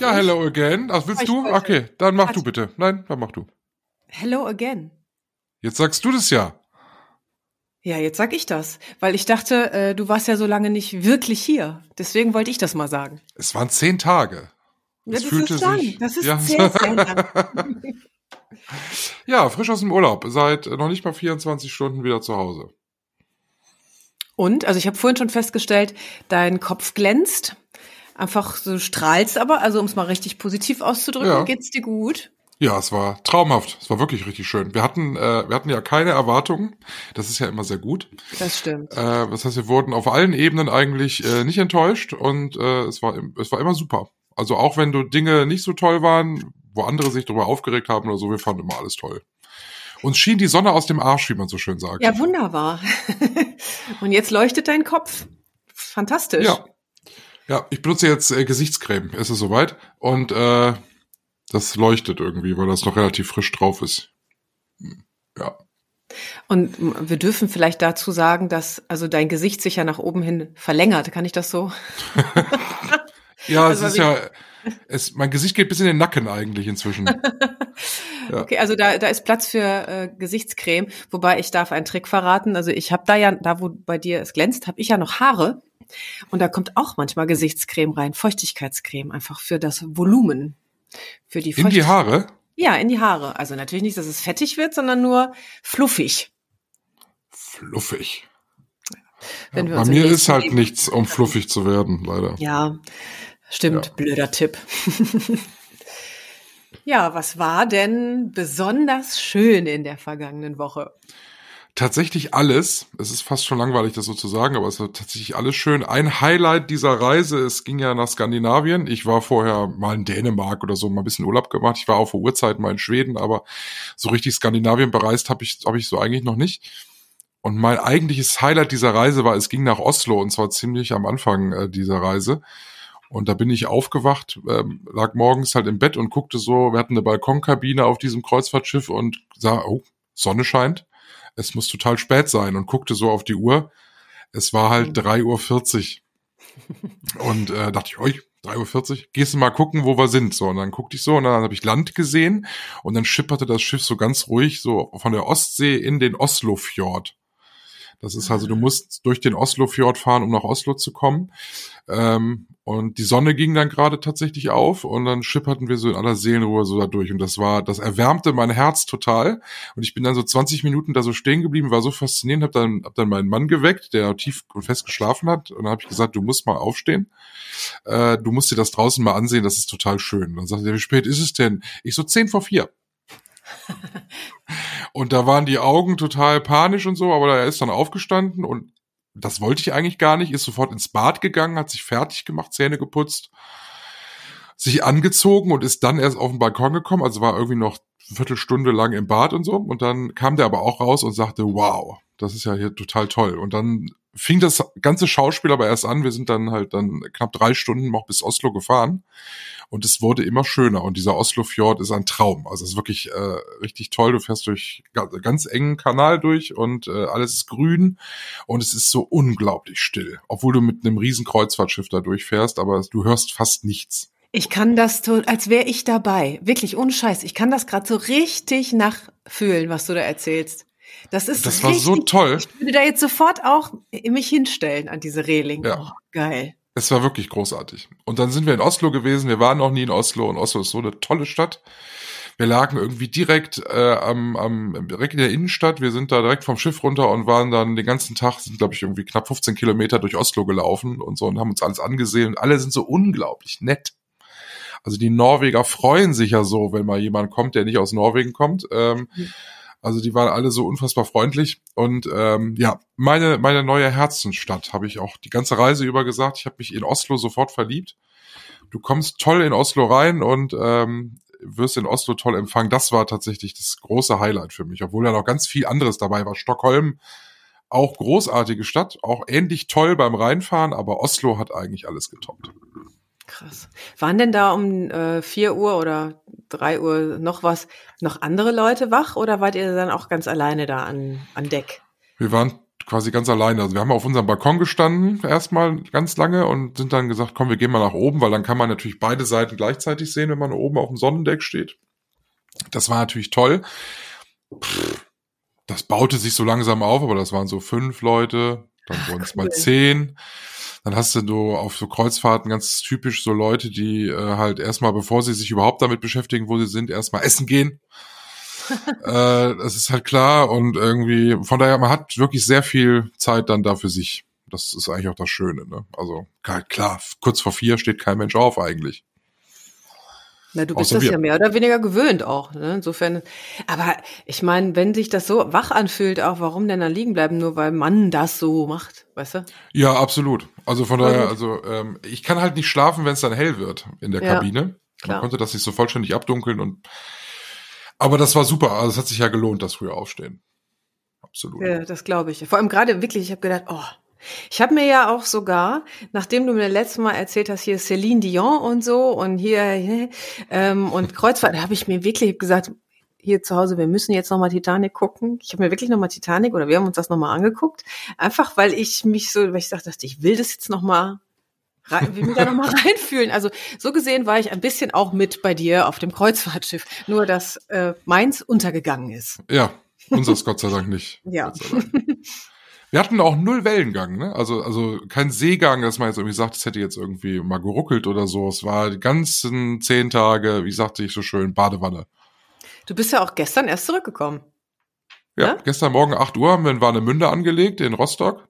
Darf ja, ich? hello again. Ach, willst ich du? Wollte. Okay, dann mach du bitte. Nein, dann mach du. Hello again. Jetzt sagst du das ja. Ja, jetzt sag ich das, weil ich dachte, äh, du warst ja so lange nicht wirklich hier. Deswegen wollte ich das mal sagen. Es waren zehn Tage. Ja, das fühlte ist lang. Sich, das ist ja. sehr, sehr lang. ja, frisch aus dem Urlaub. Seit noch nicht mal 24 Stunden wieder zu Hause. Und, also ich habe vorhin schon festgestellt, dein Kopf glänzt einfach so strahlst aber, also um es mal richtig positiv auszudrücken, ja. geht's dir gut? Ja, es war traumhaft. Es war wirklich richtig schön. Wir hatten, äh, wir hatten ja keine Erwartungen. Das ist ja immer sehr gut. Das stimmt. Äh, das heißt, wir wurden auf allen Ebenen eigentlich äh, nicht enttäuscht und äh, es war, es war immer super. Also auch wenn du Dinge nicht so toll waren, wo andere sich darüber aufgeregt haben oder so, wir fanden immer alles toll. Uns schien die Sonne aus dem Arsch, wie man so schön sagt. Ja, wunderbar. und jetzt leuchtet dein Kopf. Fantastisch. Ja, ja, ich benutze jetzt äh, Gesichtscreme. Es ist soweit. Und äh, das leuchtet irgendwie, weil das noch relativ frisch drauf ist. Ja. Und wir dürfen vielleicht dazu sagen, dass also dein Gesicht sich ja nach oben hin verlängert. Kann ich das so? ja, also es ist ja, es, mein Gesicht geht bis in den Nacken eigentlich inzwischen. ja. Okay, also da, da ist Platz für äh, Gesichtscreme, wobei ich darf einen Trick verraten. Also ich habe da ja, da wo bei dir es glänzt, habe ich ja noch Haare. Und da kommt auch manchmal Gesichtscreme rein, Feuchtigkeitscreme, einfach für das Volumen. Für die In die Haare? Ja, in die Haare. Also natürlich nicht, dass es fettig wird, sondern nur fluffig. Fluffig. Ja, bei mir ist halt nichts, um fluffig zu werden, leider. Ja, stimmt. Ja. Blöder Tipp. ja, was war denn besonders schön in der vergangenen Woche? tatsächlich alles. Es ist fast schon langweilig, das so zu sagen, aber es war tatsächlich alles schön. Ein Highlight dieser Reise, es ging ja nach Skandinavien. Ich war vorher mal in Dänemark oder so, mal ein bisschen Urlaub gemacht. Ich war auch vor Urzeiten mal in Schweden, aber so richtig Skandinavien bereist habe ich, hab ich so eigentlich noch nicht. Und mein eigentliches Highlight dieser Reise war, es ging nach Oslo und zwar ziemlich am Anfang äh, dieser Reise. Und da bin ich aufgewacht, ähm, lag morgens halt im Bett und guckte so, wir hatten eine Balkonkabine auf diesem Kreuzfahrtschiff und sah, oh, Sonne scheint es muss total spät sein und guckte so auf die Uhr. Es war halt 3.40 Uhr. Und äh, dachte ich, oi, 3.40 Uhr, gehst du mal gucken, wo wir sind. So, und dann guckte ich so und dann habe ich Land gesehen und dann schipperte das Schiff so ganz ruhig so von der Ostsee in den Oslofjord. Das ist also, du musst durch den Oslofjord fahren, um nach Oslo zu kommen. Ähm, und die Sonne ging dann gerade tatsächlich auf und dann schipperten wir so in aller Seelenruhe so da durch. Und das war, das erwärmte mein Herz total. Und ich bin dann so 20 Minuten da so stehen geblieben, war so faszinierend, hab dann, hab dann meinen Mann geweckt, der tief und fest geschlafen hat. Und dann habe ich gesagt, du musst mal aufstehen. Äh, du musst dir das draußen mal ansehen, das ist total schön. Und dann sagte er, wie spät ist es denn? Ich so zehn vor vier. und da waren die Augen total panisch und so, aber er ist dann aufgestanden und das wollte ich eigentlich gar nicht, ist sofort ins Bad gegangen, hat sich fertig gemacht, Zähne geputzt, sich angezogen und ist dann erst auf den Balkon gekommen, also war irgendwie noch Viertelstunde lang im Bad und so. Und dann kam der aber auch raus und sagte, wow, das ist ja hier total toll. Und dann fing das ganze Schauspiel aber erst an. Wir sind dann halt dann knapp drei Stunden noch bis Oslo gefahren und es wurde immer schöner. Und dieser Oslo-Fjord ist ein Traum. Also es ist wirklich äh, richtig toll. Du fährst durch ganz engen Kanal durch und äh, alles ist grün und es ist so unglaublich still, obwohl du mit einem riesen Kreuzfahrtschiff da durchfährst, aber du hörst fast nichts. Ich kann das, als wäre ich dabei. Wirklich, ohne Scheiß. Ich kann das gerade so richtig nachfühlen, was du da erzählst. Das ist Das war so toll. Ich würde da jetzt sofort auch mich hinstellen an diese Reling. Ja. Oh, geil. Es war wirklich großartig. Und dann sind wir in Oslo gewesen. Wir waren noch nie in Oslo und Oslo ist so eine tolle Stadt. Wir lagen irgendwie direkt äh, am, am direkt in der Innenstadt. Wir sind da direkt vom Schiff runter und waren dann den ganzen Tag, sind glaube ich irgendwie knapp 15 Kilometer durch Oslo gelaufen und so und haben uns alles angesehen. Und alle sind so unglaublich nett. Also die Norweger freuen sich ja so, wenn mal jemand kommt, der nicht aus Norwegen kommt. Ähm, mhm. Also die waren alle so unfassbar freundlich. Und ähm, ja, meine, meine neue Herzensstadt habe ich auch die ganze Reise über gesagt. Ich habe mich in Oslo sofort verliebt. Du kommst toll in Oslo rein und ähm, wirst in Oslo toll empfangen. Das war tatsächlich das große Highlight für mich, obwohl da noch ganz viel anderes dabei war. Stockholm, auch großartige Stadt, auch ähnlich toll beim Reinfahren, aber Oslo hat eigentlich alles getoppt. Krass. Waren denn da um äh, 4 Uhr oder 3 Uhr noch was, noch andere Leute wach oder wart ihr dann auch ganz alleine da an, an Deck? Wir waren quasi ganz alleine. Also wir haben auf unserem Balkon gestanden erstmal ganz lange und sind dann gesagt, komm, wir gehen mal nach oben, weil dann kann man natürlich beide Seiten gleichzeitig sehen, wenn man oben auf dem Sonnendeck steht. Das war natürlich toll. Pff, das baute sich so langsam auf, aber das waren so fünf Leute, dann wurden es cool. mal zehn. Dann hast du auf so Kreuzfahrten ganz typisch so Leute, die äh, halt erstmal, bevor sie sich überhaupt damit beschäftigen, wo sie sind, erstmal essen gehen. äh, das ist halt klar und irgendwie, von daher, man hat wirklich sehr viel Zeit dann da für sich. Das ist eigentlich auch das Schöne, ne? Also, klar, kurz vor vier steht kein Mensch auf eigentlich. Na, du bist das wir. ja mehr oder weniger gewöhnt auch. Ne? Insofern, aber ich meine, wenn sich das so wach anfühlt, auch warum denn dann liegen bleiben, nur weil man das so macht, weißt du? Ja, absolut. Also von daher, also ähm, ich kann halt nicht schlafen, wenn es dann hell wird in der ja, Kabine. Klar. Man konnte das nicht so vollständig abdunkeln und aber das war super. Also es hat sich ja gelohnt, das früher aufstehen. Absolut. Ja, das glaube ich. Vor allem gerade wirklich, ich habe gedacht, oh, ich habe mir ja auch sogar, nachdem du mir letztes Mal erzählt hast, hier Celine Dion und so und hier ähm, und Kreuzfahrt, da habe ich mir wirklich gesagt, hier zu Hause, wir müssen jetzt nochmal Titanic gucken. Ich habe mir wirklich nochmal Titanic oder wir haben uns das nochmal angeguckt. Einfach weil ich mich so, weil ich dachte, ich will das jetzt nochmal rein, will mich da nochmal reinfühlen. Also so gesehen war ich ein bisschen auch mit bei dir auf dem Kreuzfahrtschiff. Nur dass äh, meins untergegangen ist. Ja, unseres Gott sei Dank nicht. ja. Wir hatten auch null Wellengang, ne? Also, also kein Seegang, dass man jetzt irgendwie sagt, es hätte jetzt irgendwie mal geruckelt oder so. Es war die ganzen zehn Tage, wie sagte ich so schön, Badewanne. Du bist ja auch gestern erst zurückgekommen. Ja, ja? gestern Morgen acht Uhr haben wir in Warnemünde angelegt, in Rostock.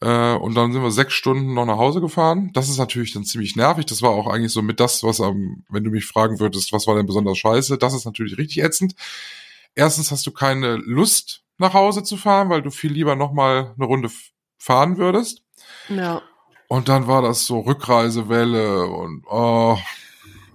Äh, und dann sind wir sechs Stunden noch nach Hause gefahren. Das ist natürlich dann ziemlich nervig. Das war auch eigentlich so mit das, was am, wenn du mich fragen würdest, was war denn besonders scheiße, das ist natürlich richtig ätzend. Erstens hast du keine Lust, nach Hause zu fahren, weil du viel lieber noch mal eine Runde fahren würdest. Ja. Und dann war das so Rückreisewelle und oh,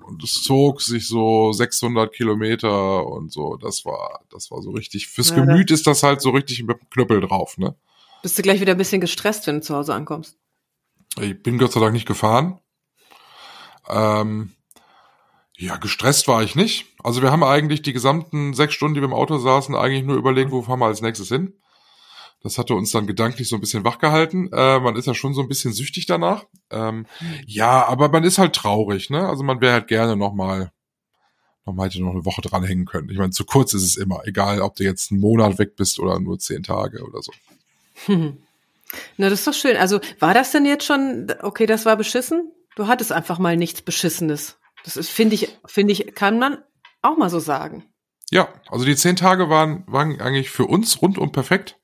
und es zog sich so 600 Kilometer und so. Das war, das war so richtig. Fürs ja, Gemüt ist das halt so richtig mit dem Knüppel drauf, ne? Bist du gleich wieder ein bisschen gestresst, wenn du zu Hause ankommst? Ich bin Gott sei Dank nicht gefahren. Ähm, ja, gestresst war ich nicht. Also wir haben eigentlich die gesamten sechs Stunden, die wir im Auto saßen, eigentlich nur überlegt, wo fahren wir als nächstes hin. Das hatte uns dann gedanklich so ein bisschen wachgehalten. Äh, man ist ja schon so ein bisschen süchtig danach. Ähm, ja, aber man ist halt traurig, ne? Also man wäre halt gerne nochmal, noch mal hätte noch eine Woche dranhängen können. Ich meine, zu kurz ist es immer, egal ob du jetzt einen Monat weg bist oder nur zehn Tage oder so. Hm. Na, das ist doch schön. Also war das denn jetzt schon, okay, das war beschissen? Du hattest einfach mal nichts Beschissenes. Das ist, finde ich, finde ich, kann man auch mal so sagen. Ja, also die zehn Tage waren, waren eigentlich für uns rundum perfekt.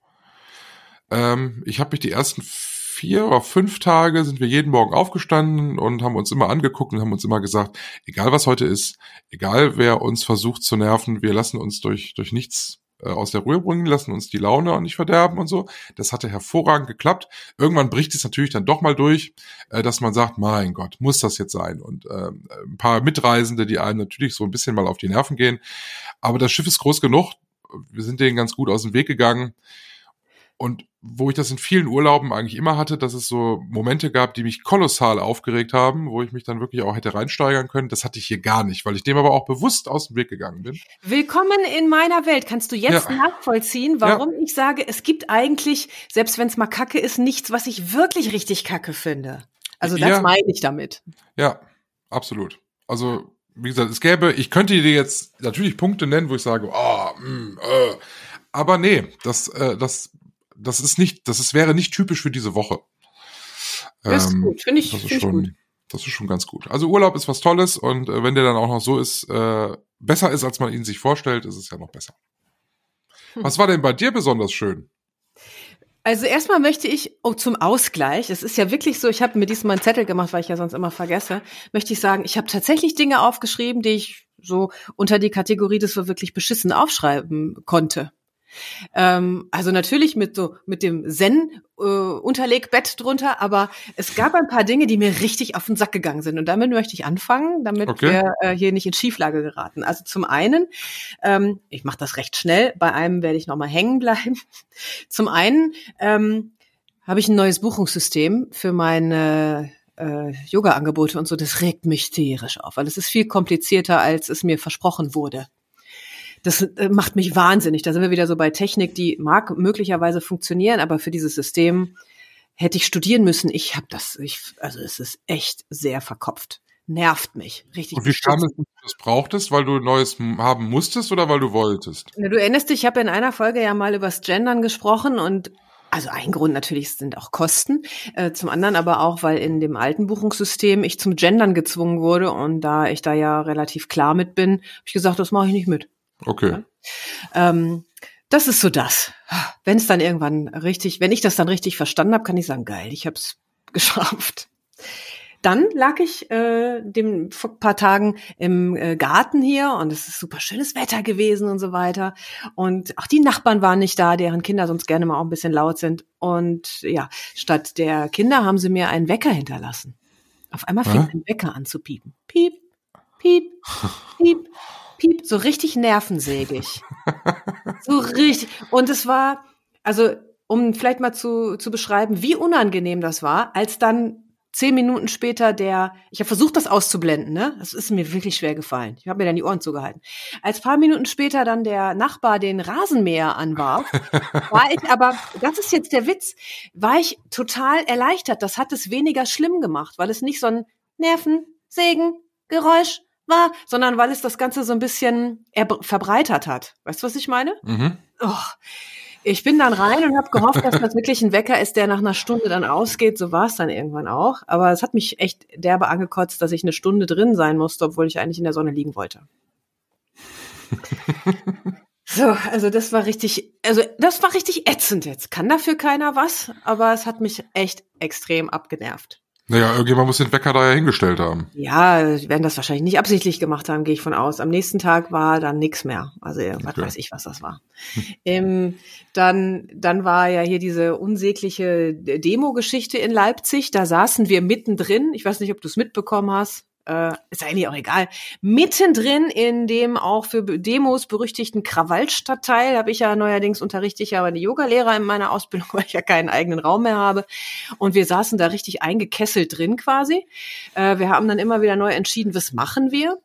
Ähm, ich habe mich die ersten vier oder fünf Tage sind wir jeden Morgen aufgestanden und haben uns immer angeguckt und haben uns immer gesagt, egal was heute ist, egal wer uns versucht zu nerven, wir lassen uns durch, durch nichts äh, aus der Ruhe bringen, lassen uns die Laune auch nicht verderben und so. Das hatte hervorragend geklappt. Irgendwann bricht es natürlich dann doch mal durch, äh, dass man sagt, mein Gott, muss das jetzt sein? Und äh, ein paar Mitreisende, die einem natürlich so ein bisschen mal auf die Nerven gehen. Aber das Schiff ist groß genug. Wir sind denen ganz gut aus dem Weg gegangen. Und wo ich das in vielen Urlauben eigentlich immer hatte, dass es so Momente gab, die mich kolossal aufgeregt haben, wo ich mich dann wirklich auch hätte reinsteigern können. Das hatte ich hier gar nicht, weil ich dem aber auch bewusst aus dem Weg gegangen bin. Willkommen in meiner Welt. Kannst du jetzt ja. nachvollziehen, warum ja. ich sage, es gibt eigentlich, selbst wenn es mal Kacke ist, nichts, was ich wirklich richtig Kacke finde. Also das ja. meine ich damit. Ja, absolut. Also wie gesagt, es gäbe, ich könnte dir jetzt natürlich Punkte nennen, wo ich sage, oh, äh. aber nee, das, äh, das das ist nicht, das ist, wäre nicht typisch für diese Woche. Das ist ähm, gut, finde ich, das ist find schon, gut. Das ist schon ganz gut. Also Urlaub ist was Tolles und äh, wenn der dann auch noch so ist, äh, besser ist, als man ihn sich vorstellt, ist es ja noch besser. Hm. Was war denn bei dir besonders schön? Also erstmal möchte ich oh, zum Ausgleich, es ist ja wirklich so, ich habe mir diesmal einen Zettel gemacht, weil ich ja sonst immer vergesse, möchte ich sagen, ich habe tatsächlich Dinge aufgeschrieben, die ich so unter die Kategorie des wir wirklich beschissen aufschreiben konnte. Ähm, also natürlich mit so mit dem Zen äh, Unterlegbett drunter, aber es gab ein paar Dinge, die mir richtig auf den Sack gegangen sind und damit möchte ich anfangen, damit Okay. wir äh, hier nicht in Schieflage geraten. Also zum einen, ähm, ich mache das recht schnell, bei einem werde ich noch mal hängen bleiben. Zum einen ähm, habe ich ein neues Buchungssystem für meine äh, Yoga-Angebote und so. Das regt mich tierisch auf, weil es ist viel komplizierter, als es mir versprochen wurde. Das äh, macht mich wahnsinnig. Da sind wir wieder so bei Technik, die mag möglicherweise funktionieren, aber für dieses System hätte ich studieren müssen. Ich habe das, ich, also es ist echt sehr verkopft. Nervt mich. Richtig. Und wie kam es, dass du das brauchtest? Weil du Neues haben musstest oder weil du wolltest? Na, Du erinnerst dich, ich habe in einer Folge ja mal übers Gendern gesprochen und also ein Grund natürlich sind auch Kosten, äh, zum anderen aber auch, weil in dem alten Buchungssystem ich zum Gendern gezwungen wurde und da ich da ja relativ klar mit bin, habe ich gesagt, das mache ich nicht mit. Okay. Ähm, das ist so das. Wenn es dann irgendwann richtig, wenn ich das dann richtig verstanden habe, kann ich sagen, geil, ich habe es geschafft. Dann lag ich äh, dem vor ein paar Tagen im äh, Garten hier und es ist super schönes Wetter gewesen und so weiter. Und auch die Nachbarn waren nicht da, deren Kinder sonst gerne mal auch ein bisschen laut sind. Und ja, statt der Kinder haben sie mir einen Wecker hinterlassen. Auf einmal fing ein Wecker an zu piepen. Piep, piep, piep, piep, so richtig nervensägig. So richtig. Und es war, also um vielleicht mal zu, zu beschreiben, wie unangenehm das war, als dann zehn Minuten später der, ich habe versucht, das auszublenden, ne? Das ist mir wirklich schwer gefallen. Ich habe mir dann die Ohren zugehalten. Als paar Minuten später dann der Nachbar den Rasenmäher anwarf, war ich aber, das ist jetzt der Witz, war ich total erleichtert. Das hat es weniger schlimm gemacht, weil es nicht so ein Nerven, Sägen, Geräusch sondern weil es das Ganze so ein bisschen erb- verbreitert hat. Weißt du, was ich meine? Mhm. Oh, ich bin dann rein und habe gehofft, dass das wirklich ein Wecker ist, der nach einer Stunde dann ausgeht. So war es dann irgendwann auch. Aber es hat mich echt derbe angekotzt, dass ich eine Stunde drin sein musste, obwohl ich eigentlich in der Sonne liegen wollte. So, also das war richtig, also das war richtig ätzend jetzt. Kann dafür keiner was, aber es hat mich echt extrem abgenervt. Naja, irgendjemand muss den Wecker da ja hingestellt haben. Ja, die werden das wahrscheinlich nicht absichtlich gemacht haben, gehe ich von aus. Am nächsten Tag war dann nichts mehr. Also was Okay. weiß ich, was das war. ähm, dann, dann war ja hier diese unsägliche Demo-Geschichte in Leipzig. Da saßen wir mittendrin. Ich weiß nicht, ob du es mitbekommen hast. Äh, ist eigentlich auch egal. Mittendrin in dem auch für Demos berüchtigten Krawallstadtteil habe ich ja neuerdings unterrichte ich ja aber die Yogalehrer in meiner Ausbildung, weil ich ja keinen eigenen Raum mehr habe. Und wir saßen da richtig eingekesselt drin quasi. Äh, wir haben dann immer wieder neu entschieden, was machen wir.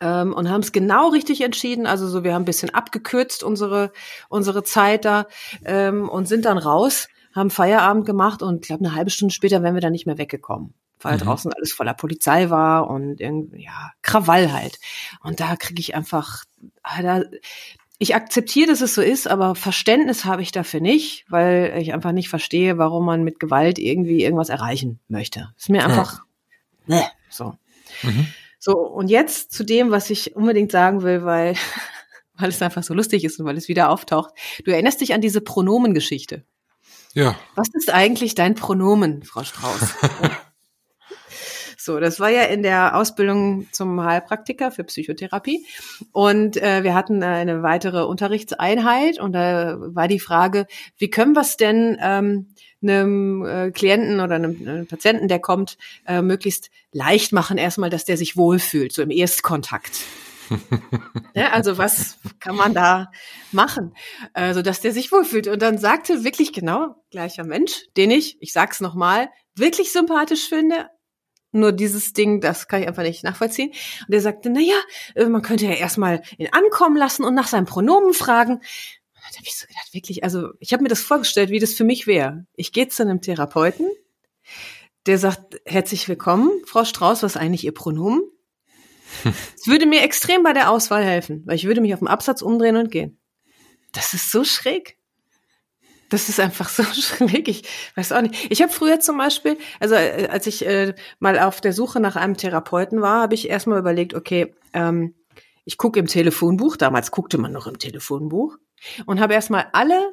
Ähm, und haben es genau richtig entschieden. Also so, wir haben ein bisschen abgekürzt unsere unsere Zeit da ähm, und sind dann raus, haben Feierabend gemacht und glaube eine halbe Stunde später wären wir dann nicht mehr weggekommen, weil Mhm. draußen alles voller Polizei war und irgendwie ja Krawall halt. Und da kriege ich einfach, ah, da, ich akzeptiere, dass es so ist, aber Verständnis habe ich dafür nicht, weil ich einfach nicht verstehe, warum man mit Gewalt irgendwie irgendwas erreichen möchte. Ist mir einfach ne, so. Mhm. So, und jetzt zu dem, was ich unbedingt sagen will, weil, weil es einfach so lustig ist und weil es wieder auftaucht. Du erinnerst dich an diese Pronomengeschichte. Ja. Was ist eigentlich dein Pronomen, Frau Strauß? So, das war ja in der Ausbildung zum Heilpraktiker für Psychotherapie. Und äh, wir hatten äh, eine weitere Unterrichtseinheit und da war die Frage, wie können wir es denn ähm, einem äh, Klienten oder einem, einem Patienten, der kommt, äh, möglichst leicht machen, erstmal, dass der sich wohlfühlt, so im Erstkontakt. ja, also was kann man da machen, äh, so dass der sich wohlfühlt? Und dann sagte wirklich genau gleicher Mensch, den ich, ich sag's nochmal, wirklich sympathisch finde, nur dieses Ding, das kann ich einfach nicht nachvollziehen. Und er sagte, na ja, äh, man könnte ja erstmal ihn ankommen lassen und nach seinem Pronomen fragen. Und dann habe ich so gedacht, wirklich, also ich habe mir das vorgestellt, wie das für mich wäre. Ich gehe zu einem Therapeuten, der sagt, herzlich willkommen, Frau Strauß, was ist eigentlich Ihr Pronomen? Es würde mir extrem bei der Auswahl helfen, weil ich würde mich auf dem Absatz umdrehen und gehen. Das ist so schräg. Das ist einfach so schräg. Ich weiß auch nicht. Ich habe früher zum Beispiel, also äh, als ich äh, mal auf der Suche nach einem Therapeuten war, habe ich erstmal überlegt, okay, ähm, ich gucke im Telefonbuch, damals guckte man noch im Telefonbuch, und habe erstmal alle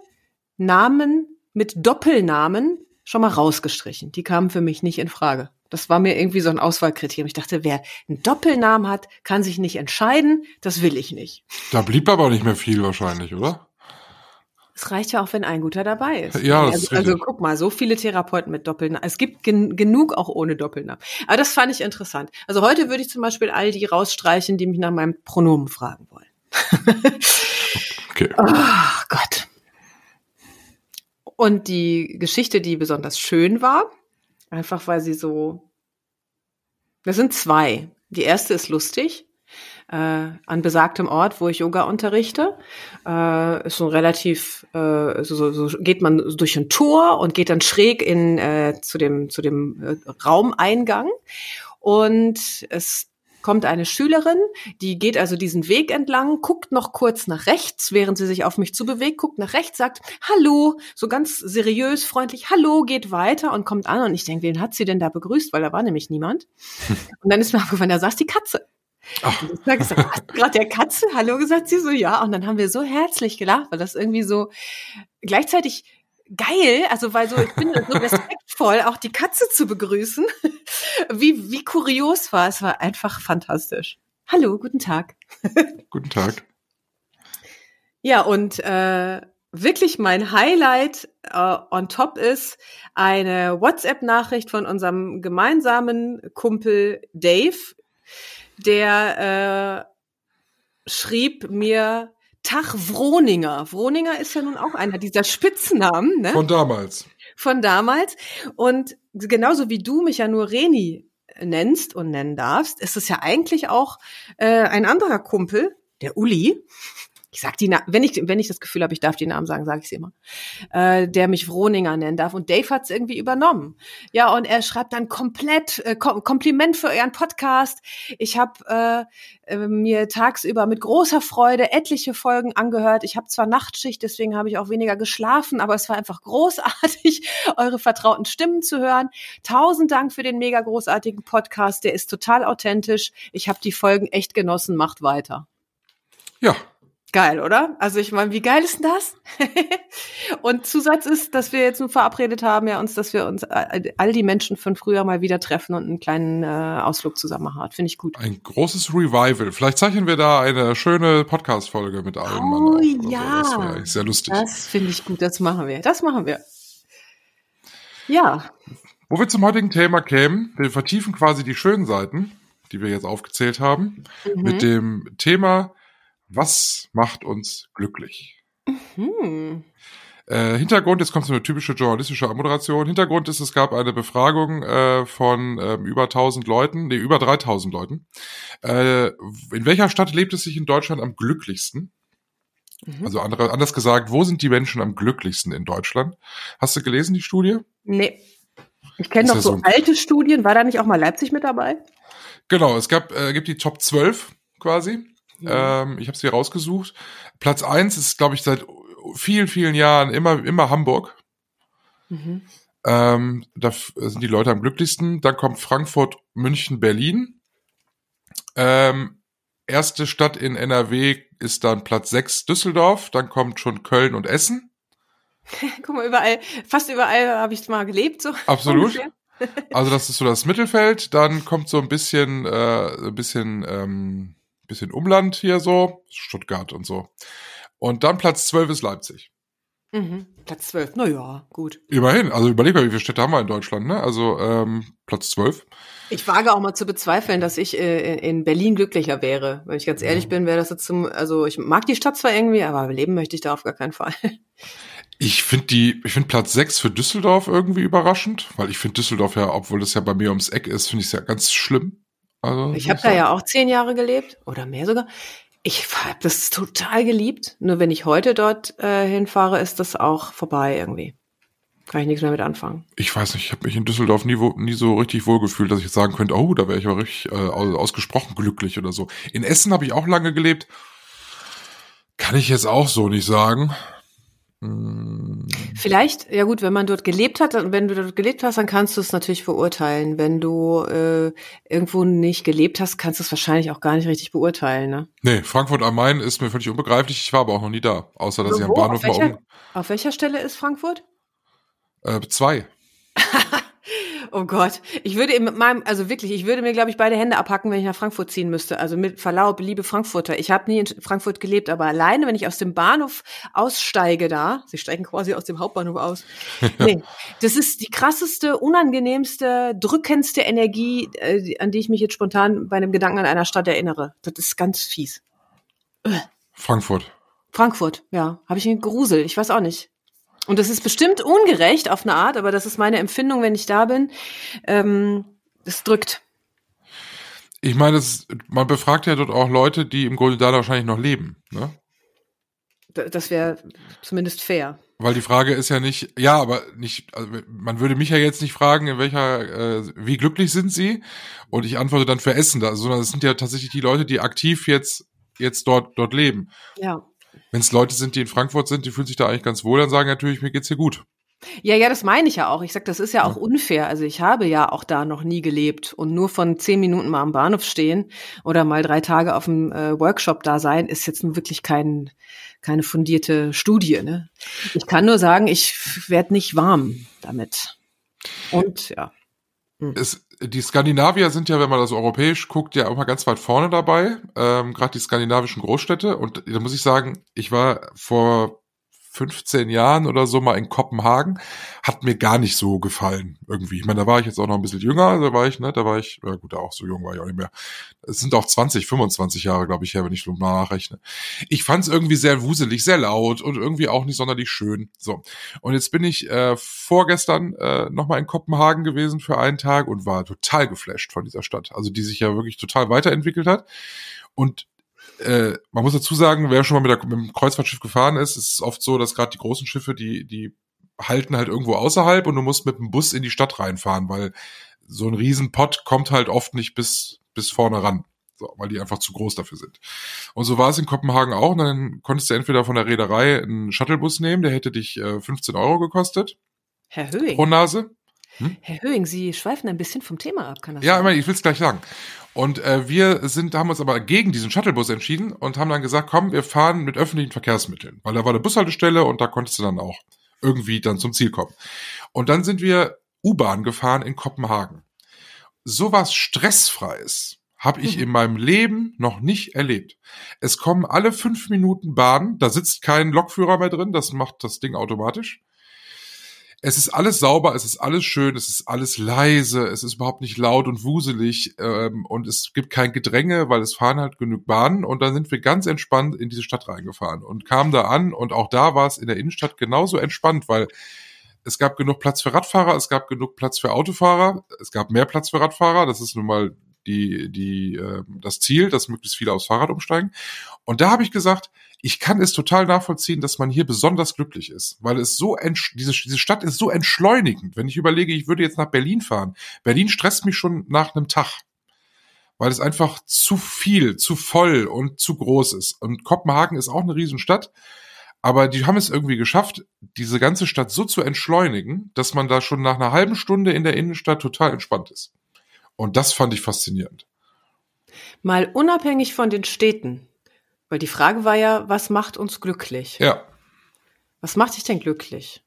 Namen mit Doppelnamen schon mal rausgestrichen. Die kamen für mich nicht in Frage. Das war mir irgendwie so ein Auswahlkriterium. Ich dachte, wer einen Doppelnamen hat, kann sich nicht entscheiden. Das will ich nicht. Da blieb aber nicht mehr viel wahrscheinlich, oder? Es reicht ja auch, wenn ein guter dabei ist. Ja, das also, ist also guck mal, so viele Therapeuten mit Doppelnamen. Es gibt gen genug auch ohne Doppelnamen. Aber das fand ich interessant. Also heute würde ich zum Beispiel all die rausstreichen, die mich nach meinem Pronomen fragen wollen. Okay. Oh Gott. Und die Geschichte, die besonders schön war, einfach weil sie so. Das sind zwei. Die erste ist lustig. Äh, an besagtem Ort, wo ich Yoga unterrichte, äh, ist so relativ, äh, so, so, so geht man durch ein Tor und geht dann schräg in äh, zu dem zu dem äh, Raumeingang und es kommt eine Schülerin, die geht also diesen Weg entlang, guckt noch kurz nach rechts, während sie sich auf mich zubewegt, guckt nach rechts, sagt Hallo, so ganz seriös, freundlich, Hallo, geht weiter und kommt an und ich denke, wen hat sie denn da begrüßt, weil da war nämlich niemand. Und dann ist mir aufgefallen, da saß die Katze. Ach. Und ich ich sag, hast du gerade der Katze Hallo gesagt? Sie so, ja. Und dann haben wir so herzlich gelacht, weil das irgendwie so gleichzeitig geil, also weil so, ich bin so respektvoll, auch die Katze zu begrüßen. Wie, wie kurios war. Es war einfach fantastisch. Hallo, guten Tag. Guten Tag. Ja, und äh, wirklich mein Highlight äh, on top ist eine WhatsApp-Nachricht von unserem gemeinsamen Kumpel Dave, der äh, schrieb mir Tag Wroninger. Wroninger ist ja nun auch einer dieser Spitznamen, ne? Von damals. von damals. Und genauso wie du mich ja nur Reni nennst und nennen darfst, ist es ja eigentlich auch äh, ein anderer Kumpel, der Uli. Ich sag die, Na wenn ich wenn ich das Gefühl habe, ich darf die Namen sagen, sage ich sie immer, äh, der mich Vroninger nennen darf. Und Dave hat es irgendwie übernommen. Ja, und er schreibt dann komplett äh, Kom Kompliment für euren Podcast. Ich habe äh, äh, mir tagsüber mit großer Freude etliche Folgen angehört. Ich habe zwar Nachtschicht, deswegen habe ich auch weniger geschlafen, aber es war einfach großartig, eure vertrauten Stimmen zu hören. Tausend Dank für den mega großartigen Podcast. Der ist total authentisch. Ich habe die Folgen echt genossen. Macht weiter. Ja, Geil, oder? Also ich meine, wie geil ist denn das? und Zusatz ist, dass wir jetzt nun verabredet haben, ja, uns, dass wir uns all all die Menschen von früher mal wieder treffen und einen kleinen äh, Ausflug zusammen machen. Finde ich gut. ein großes Revival. Vielleicht zeichnen wir da eine schöne Podcast-Folge mit allen Mann Oh, auf oder so. ja. Das wäre eigentlich sehr lustig. Das finde ich gut. Das machen wir. Das machen wir. Ja, Wo wir zum heutigen Thema kämen, wir vertiefen quasi die schönen Seiten, die wir jetzt aufgezählt haben, Mhm. mit dem Thema, was macht uns glücklich? hm. Äh, Hintergrund, jetzt kommt so eine typische journalistische Moderation. Hintergrund ist, es gab eine Befragung äh, von ähm, über 1000 Leuten, nee, über 3000 Leuten. Äh, in welcher Stadt lebt es sich in Deutschland am glücklichsten? Mhm. Also andere, anders gesagt, wo sind die Menschen am glücklichsten in Deutschland? Hast du gelesen, die Studie? nee. Ich kenne noch so, so- alte Studien. War da nicht auch mal Leipzig mit dabei? Genau, es gab, äh, gibt die Top 12 quasi. Mhm. Ähm, ich habe sie rausgesucht. Platz eins ist, glaube ich, seit vielen, vielen Jahren immer, immer Hamburg. Mhm. Ähm, da sind die Leute am glücklichsten. Dann kommt Frankfurt, München, Berlin. Ähm, erste Stadt in NRW ist dann Platz 6 Düsseldorf. Dann kommt schon Köln und Essen. Guck mal, überall, fast überall habe ich mal gelebt. So Absolut. Also das ist so das Mittelfeld. Dann kommt so ein bisschen, äh, ein bisschen, ähm, bisschen Umland hier so, Stuttgart und so. Und dann Platz 12 ist Leipzig. Mhm. Platz 12. Na ja, gut. Immerhin, also überleg mal, wie viele Städte haben wir in Deutschland, ne? Also ähm, Platz 12. Ich wage auch mal zu bezweifeln, dass ich äh, in Berlin glücklicher wäre. Wenn ich ganz ehrlich bin, wäre das jetzt zum, also ich mag die Stadt zwar irgendwie, aber leben möchte ich da auf gar keinen Fall. Ich finde die, ich finde Platz 6 für Düsseldorf irgendwie überraschend, weil ich finde Düsseldorf ja, obwohl das ja bei mir ums Eck ist, finde ich es ja ganz schlimm. Also, Ich habe da ja auch zehn Jahre gelebt oder mehr sogar. Ich habe das total geliebt. Nur wenn ich heute dort äh, hinfahre, ist das auch vorbei irgendwie. Kann ich nichts mehr mit anfangen. Ich weiß nicht, ich habe mich in Düsseldorf nie, nie so richtig wohlgefühlt, dass ich jetzt sagen könnte, oh, da wäre ich aber richtig äh, aus- ausgesprochen glücklich oder so. In Essen habe ich auch lange gelebt. Kann ich jetzt auch so nicht sagen. Hm, Vielleicht, ja gut, wenn man dort gelebt hat, wenn du dort gelebt hast, dann kannst du es natürlich beurteilen. Wenn du äh, irgendwo nicht gelebt hast, kannst du es wahrscheinlich auch gar nicht richtig beurteilen. Ne? Nee, Frankfurt am Main ist mir völlig unbegreiflich. Ich war aber auch noch nie da, außer dass ich am? Bahnhof auf, mal welcher, um auf welcher Stelle ist Frankfurt? äh, zwei. Oh Gott, ich würde mit meinem, also wirklich, ich würde mir, glaube ich, beide Hände abhacken, wenn ich nach Frankfurt ziehen müsste. Also mit Verlaub, liebe Frankfurter. Ich habe nie in Frankfurt gelebt, aber alleine, wenn ich aus dem Bahnhof aussteige da, sie steigen quasi aus dem Hauptbahnhof aus. nee, das ist die krasseste, unangenehmste, drückendste Energie, äh, an die ich mich jetzt spontan bei einem Gedanken an einer Stadt erinnere. Das ist ganz fies. Frankfurt. Frankfurt, ja. Habe ich einen Grusel. Ich weiß auch nicht. Und das ist bestimmt ungerecht auf eine Art, aber das ist meine Empfindung, wenn ich da bin. Ähm, es drückt. Ich meine, das, man befragt ja dort auch Leute, die im Grunde da wahrscheinlich noch leben. Ne? Das wäre zumindest fair. Weil die Frage ist ja nicht, ja, aber nicht, also man würde mich ja jetzt nicht fragen, in welcher, äh, wie glücklich sind sie? Und ich antworte dann für Essen da, sondern es sind ja tatsächlich die Leute, die aktiv jetzt, jetzt dort, dort leben. Ja. Wenn es Leute sind, die in Frankfurt sind, die fühlen sich da eigentlich ganz wohl, dann sagen natürlich, mir geht's hier gut. Ja, ja, das meine ich ja auch. Ich sag, das ist ja auch unfair. Also ich habe ja auch da noch nie gelebt und nur von zehn Minuten mal am Bahnhof stehen oder mal drei Tage auf dem äh, Workshop da sein, ist jetzt nun wirklich kein, keine fundierte Studie. Ne? Ich kann nur sagen, ich werde nicht warm damit. Und ja. Hm. Es, die Skandinavier sind ja, wenn man das europäisch guckt, ja immer ganz weit vorne dabei. Ähm, Gerade die skandinavischen Großstädte. Und da muss ich sagen, ich war vor 15 Jahren oder so mal in Kopenhagen, hat mir gar nicht so gefallen irgendwie. Ich meine, da war ich jetzt auch noch ein bisschen jünger, da war ich, ne, da war ich, ja gut, auch so jung war ich auch nicht mehr. Es sind auch 20, 25 Jahre, glaube ich, her, wenn ich so nachrechne. Ich fand es irgendwie sehr wuselig, sehr laut und irgendwie auch nicht sonderlich schön. So. Und jetzt bin ich äh, vorgestern äh, nochmal in Kopenhagen gewesen für einen Tag und war total geflasht von dieser Stadt. Also die sich ja wirklich total weiterentwickelt hat. Und äh, man muss dazu sagen, wer schon mal mit, der, mit dem Kreuzfahrtschiff gefahren ist, ist es oft so, dass gerade die großen Schiffe, die, die halten halt irgendwo außerhalb und du musst mit dem Bus in die Stadt reinfahren, weil so ein Riesenpott kommt halt oft nicht bis, bis vorne ran. So, weil die einfach zu groß dafür sind. Und so war es in Kopenhagen auch. Und dann konntest du entweder von der Reederei einen Shuttlebus nehmen, der hätte dich äh, 15 Euro gekostet. Herr Höhing. Pro Nase. Hm? Herr Höhing, Sie schweifen ein bisschen vom Thema ab, kann das Ja, sein? ich will es gleich sagen. Und äh, wir sind, haben uns aber gegen diesen Shuttlebus entschieden und haben dann gesagt, komm, wir fahren mit öffentlichen Verkehrsmitteln, weil da war eine Bushaltestelle und da konntest du dann auch irgendwie dann zum Ziel kommen. Und dann sind wir U-Bahn gefahren in Kopenhagen. Sowas stressfreies habe ich mhm. in meinem Leben noch nicht erlebt. Es kommen alle fünf Minuten Bahnen, da sitzt kein Lokführer mehr drin, das macht das Ding automatisch es ist alles sauber, es ist alles schön, es ist alles leise, es ist überhaupt nicht laut und wuselig ähm, und es gibt kein Gedränge, weil es fahren halt genug Bahnen. Und dann sind wir ganz entspannt in diese Stadt reingefahren und kamen da an. Und auch da war es in der Innenstadt genauso entspannt, weil es gab genug Platz für Radfahrer, es gab genug Platz für Autofahrer, es gab mehr Platz für Radfahrer, das ist nun mal die, die, äh, das Ziel, dass möglichst viele aufs Fahrrad umsteigen. Und da habe ich gesagt, ich kann es total nachvollziehen, dass man hier besonders glücklich ist, weil es so diese, diese Stadt ist so entschleunigend. Wenn ich überlege, ich würde jetzt nach Berlin fahren. Berlin stresst mich schon nach einem Tag, weil es einfach zu viel, zu voll und zu groß ist. Und Kopenhagen ist auch eine Riesenstadt, aber die haben es irgendwie geschafft, diese ganze Stadt so zu entschleunigen, dass man da schon nach einer halben Stunde in der Innenstadt total entspannt ist. Und das fand ich faszinierend. Mal unabhängig von den Städten, weil die Frage war ja, was macht uns glücklich? Ja. Was macht dich denn glücklich?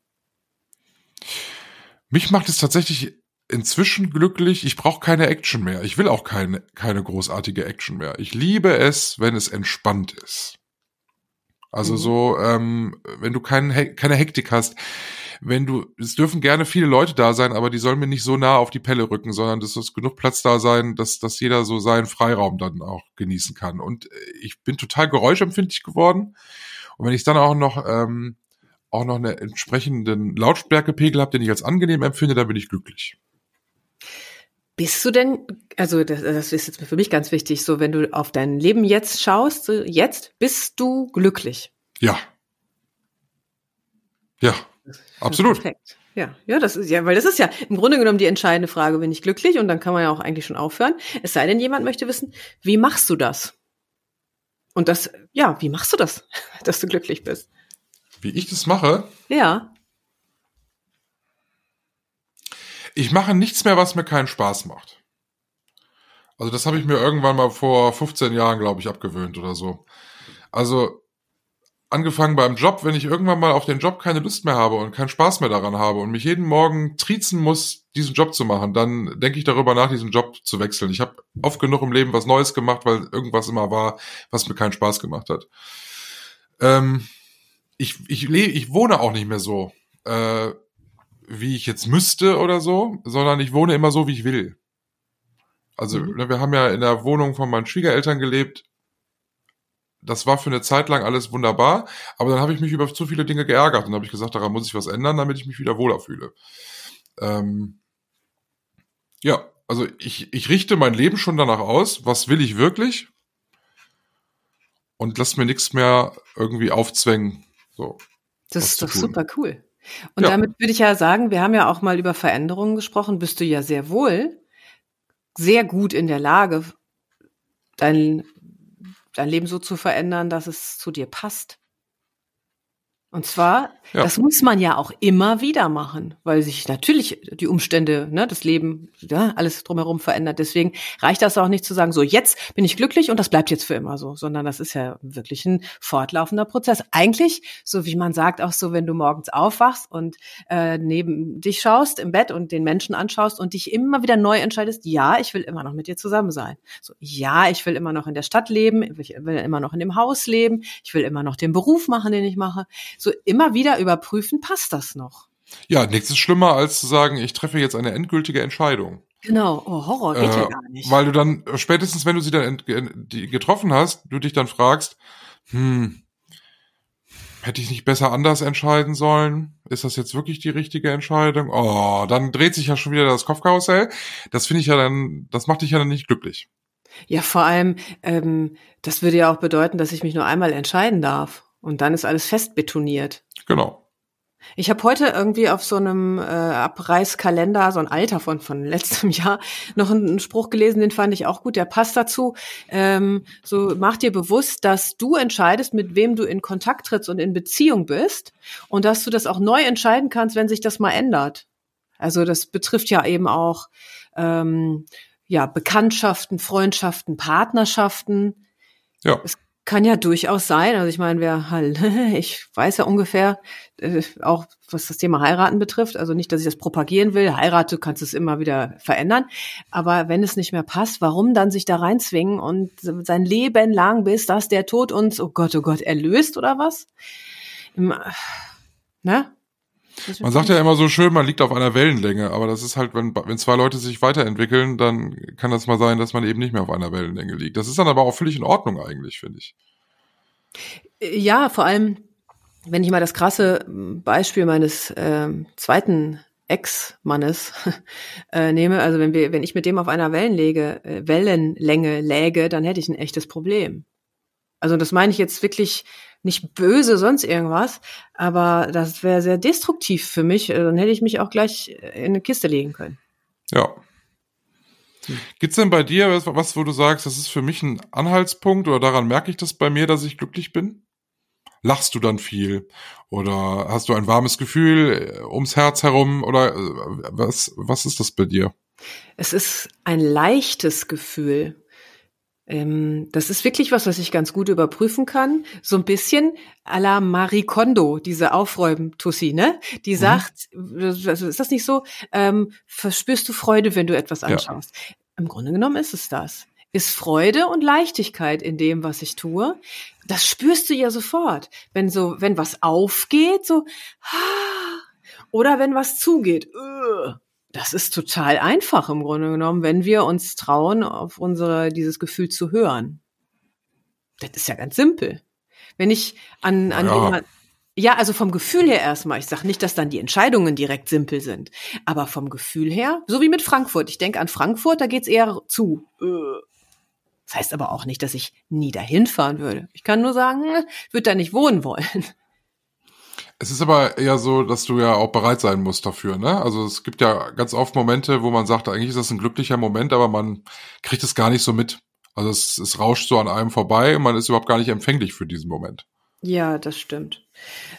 Mich macht es tatsächlich inzwischen glücklich. Ich brauche keine Action mehr. Ich will auch keine, keine großartige Action mehr. Ich liebe es, wenn es entspannt ist. Also mhm. so, ähm, wenn du kein, keine Hektik hast wenn du, es dürfen gerne viele Leute da sein, aber die sollen mir nicht so nah auf die Pelle rücken, sondern es muss genug Platz da sein, dass, dass jeder so seinen Freiraum dann auch genießen kann. Und äh, ich bin total geräuschempfindlich geworden. Und wenn ich dann auch noch, ähm, auch noch einen entsprechenden Lautstärkepegel habe, den ich als angenehm empfinde, dann bin ich glücklich. Bist du denn, also das, das ist jetzt für mich ganz wichtig, so wenn du auf dein Leben jetzt schaust, so jetzt, bist du glücklich? Ja. Ja. Absolut. Perfekt. Ja, ja, das ist ja, weil das ist ja im Grunde genommen die entscheidende Frage, bin ich glücklich? Und dann kann man ja auch eigentlich schon aufhören. Es sei denn, jemand möchte wissen, wie machst du das? Und das, ja, wie machst du das, dass du glücklich bist? Wie ich das mache? Ja. Ich mache nichts mehr, was mir keinen Spaß macht. Also das habe ich mir irgendwann mal vor 15 Jahren, glaube ich, abgewöhnt oder so. Also angefangen beim Job, wenn ich irgendwann mal auf den Job keine Lust mehr habe und keinen Spaß mehr daran habe und mich jeden Morgen triezen muss, diesen Job zu machen, dann denke ich darüber nach, diesen Job zu wechseln. Ich habe oft genug im Leben was Neues gemacht, weil irgendwas immer war, was mir keinen Spaß gemacht hat. Ähm, ich, ich, ich wohne auch nicht mehr so, äh, wie ich jetzt müsste oder so, sondern ich wohne immer so, wie ich will. Also mhm. Ne, wir haben ja in der Wohnung von meinen Schwiegereltern gelebt das war für eine Zeit lang alles wunderbar, aber dann habe ich mich über zu viele Dinge geärgert und habe ich gesagt, daran muss ich was ändern, damit ich mich wieder wohler fühle. Ähm, ja, also ich, ich richte mein Leben schon danach aus, was will ich wirklich und lass mir nichts mehr irgendwie aufzwängen. So, das ist doch super cool. Und ja. damit würde ich ja sagen, wir haben ja auch mal über Veränderungen gesprochen, bist du ja sehr wohl sehr gut in der Lage, dein dein Leben so zu verändern, dass es zu dir passt. Und zwar, ja. das muss man ja auch immer wieder machen, weil sich natürlich die Umstände, ne, das Leben, ja, alles drumherum verändert. Deswegen reicht das auch nicht zu sagen, so jetzt bin ich glücklich und das bleibt jetzt für immer so, sondern das ist ja wirklich ein fortlaufender Prozess. Eigentlich, so wie man sagt, auch so, wenn du morgens aufwachst und äh, neben dich schaust im Bett und den Menschen anschaust und dich immer wieder neu entscheidest, ja, ich will immer noch mit dir zusammen sein. So, ja, ich will immer noch in der Stadt leben, ich will immer noch in dem Haus leben, ich will immer noch den Beruf machen, den ich mache so immer wieder überprüfen, passt das noch? Ja, nichts ist schlimmer, als zu sagen, ich treffe jetzt eine endgültige Entscheidung. Genau, oh, Horror geht äh, ja gar nicht. Weil du dann, spätestens wenn du sie dann getroffen hast, du dich dann fragst, hm, hätte ich nicht besser anders entscheiden sollen? Ist das jetzt wirklich die richtige Entscheidung? Oh, dann dreht sich ja schon wieder das Kopfkarussell. Das finde ich ja dann, das macht dich ja dann nicht glücklich. Ja, vor allem, ähm, das würde ja auch bedeuten, dass ich mich nur einmal entscheiden darf. Und dann ist alles fest betoniert. Genau. Ich habe heute irgendwie auf so einem äh, Abreißkalender, so ein Alter von von letztem Jahr, noch einen, Spruch gelesen, den fand ich auch gut. Der passt dazu. Ähm, so mach dir bewusst, dass du entscheidest, mit wem du in Kontakt trittst und in Beziehung bist und dass du das auch neu entscheiden kannst, wenn sich das mal ändert. Also das betrifft ja eben auch ähm, ja Bekanntschaften, Freundschaften, Partnerschaften. Ja. Es kann ja durchaus sein. Also ich meine, wer halt, ich weiß ja ungefähr, äh, auch was das Thema heiraten betrifft. Also nicht, dass ich das propagieren will. Heirate, kannst es immer wieder verändern. Aber wenn es nicht mehr passt, warum dann sich da reinzwingen und sein Leben lang, bis dass der Tod uns, oh Gott, oh Gott, erlöst oder was? Ne? Man sagt ja immer so schön, man liegt auf einer Wellenlänge, aber das ist halt, wenn, wenn zwei Leute sich weiterentwickeln, dann kann das mal sein, dass man eben nicht mehr auf einer Wellenlänge liegt. Das ist dann aber auch völlig in Ordnung eigentlich, finde ich. Ja, vor allem, wenn ich mal das krasse Beispiel meines äh, zweiten Ex-Mannes äh, nehme, also wenn wir, wenn ich mit dem auf einer Wellenlänge, äh, Wellenlänge läge, dann hätte ich ein echtes Problem. Also das meine ich jetzt wirklich nicht böse, sonst irgendwas, aber das wäre sehr destruktiv für mich. Äh, dann hätte ich mich auch gleich in eine Kiste legen können. Ja. Gibt's denn bei dir was, was, wo du sagst, das ist für mich ein Anhaltspunkt oder daran merke ich das bei mir, dass ich glücklich bin? Lachst du dann viel? Oder hast du ein warmes Gefühl äh, ums Herz herum? Oder äh, was, was ist das bei dir? Es ist ein leichtes Gefühl. Ähm, das ist wirklich was, was ich ganz gut überprüfen kann. So ein bisschen à la Marie Kondo, diese Aufräumen-Tussi, ne? Die mhm. sagt, also ist das nicht so, ähm, verspürst du Freude, wenn du etwas anschaust? Ja. Im Grunde genommen ist es das. Ist Freude und Leichtigkeit in dem, was ich tue. Das spürst du ja sofort. Wenn so, wenn was aufgeht, so, oder wenn was zugeht, das ist total einfach im Grunde genommen, wenn wir uns trauen, auf unsere, dieses Gefühl zu hören. Das ist ja ganz simpel. Wenn ich an, an ja. jemand, ja, also vom Gefühl her erstmal. Ich sage nicht, dass dann die Entscheidungen direkt simpel sind. Aber vom Gefühl her, so wie mit Frankfurt. Ich denke an Frankfurt, da geht's eher zu. Das heißt aber auch nicht, dass ich nie dahin fahren würde. Ich kann nur sagen, ich würde da nicht wohnen wollen. Es ist aber eher so, dass du ja auch bereit sein musst dafür, ne? Also es gibt ja ganz oft Momente, wo man sagt, eigentlich ist das ein glücklicher Moment, aber man kriegt es gar nicht so mit. Also es, es rauscht so an einem vorbei und man ist überhaupt gar nicht empfänglich für diesen Moment. Ja, das stimmt.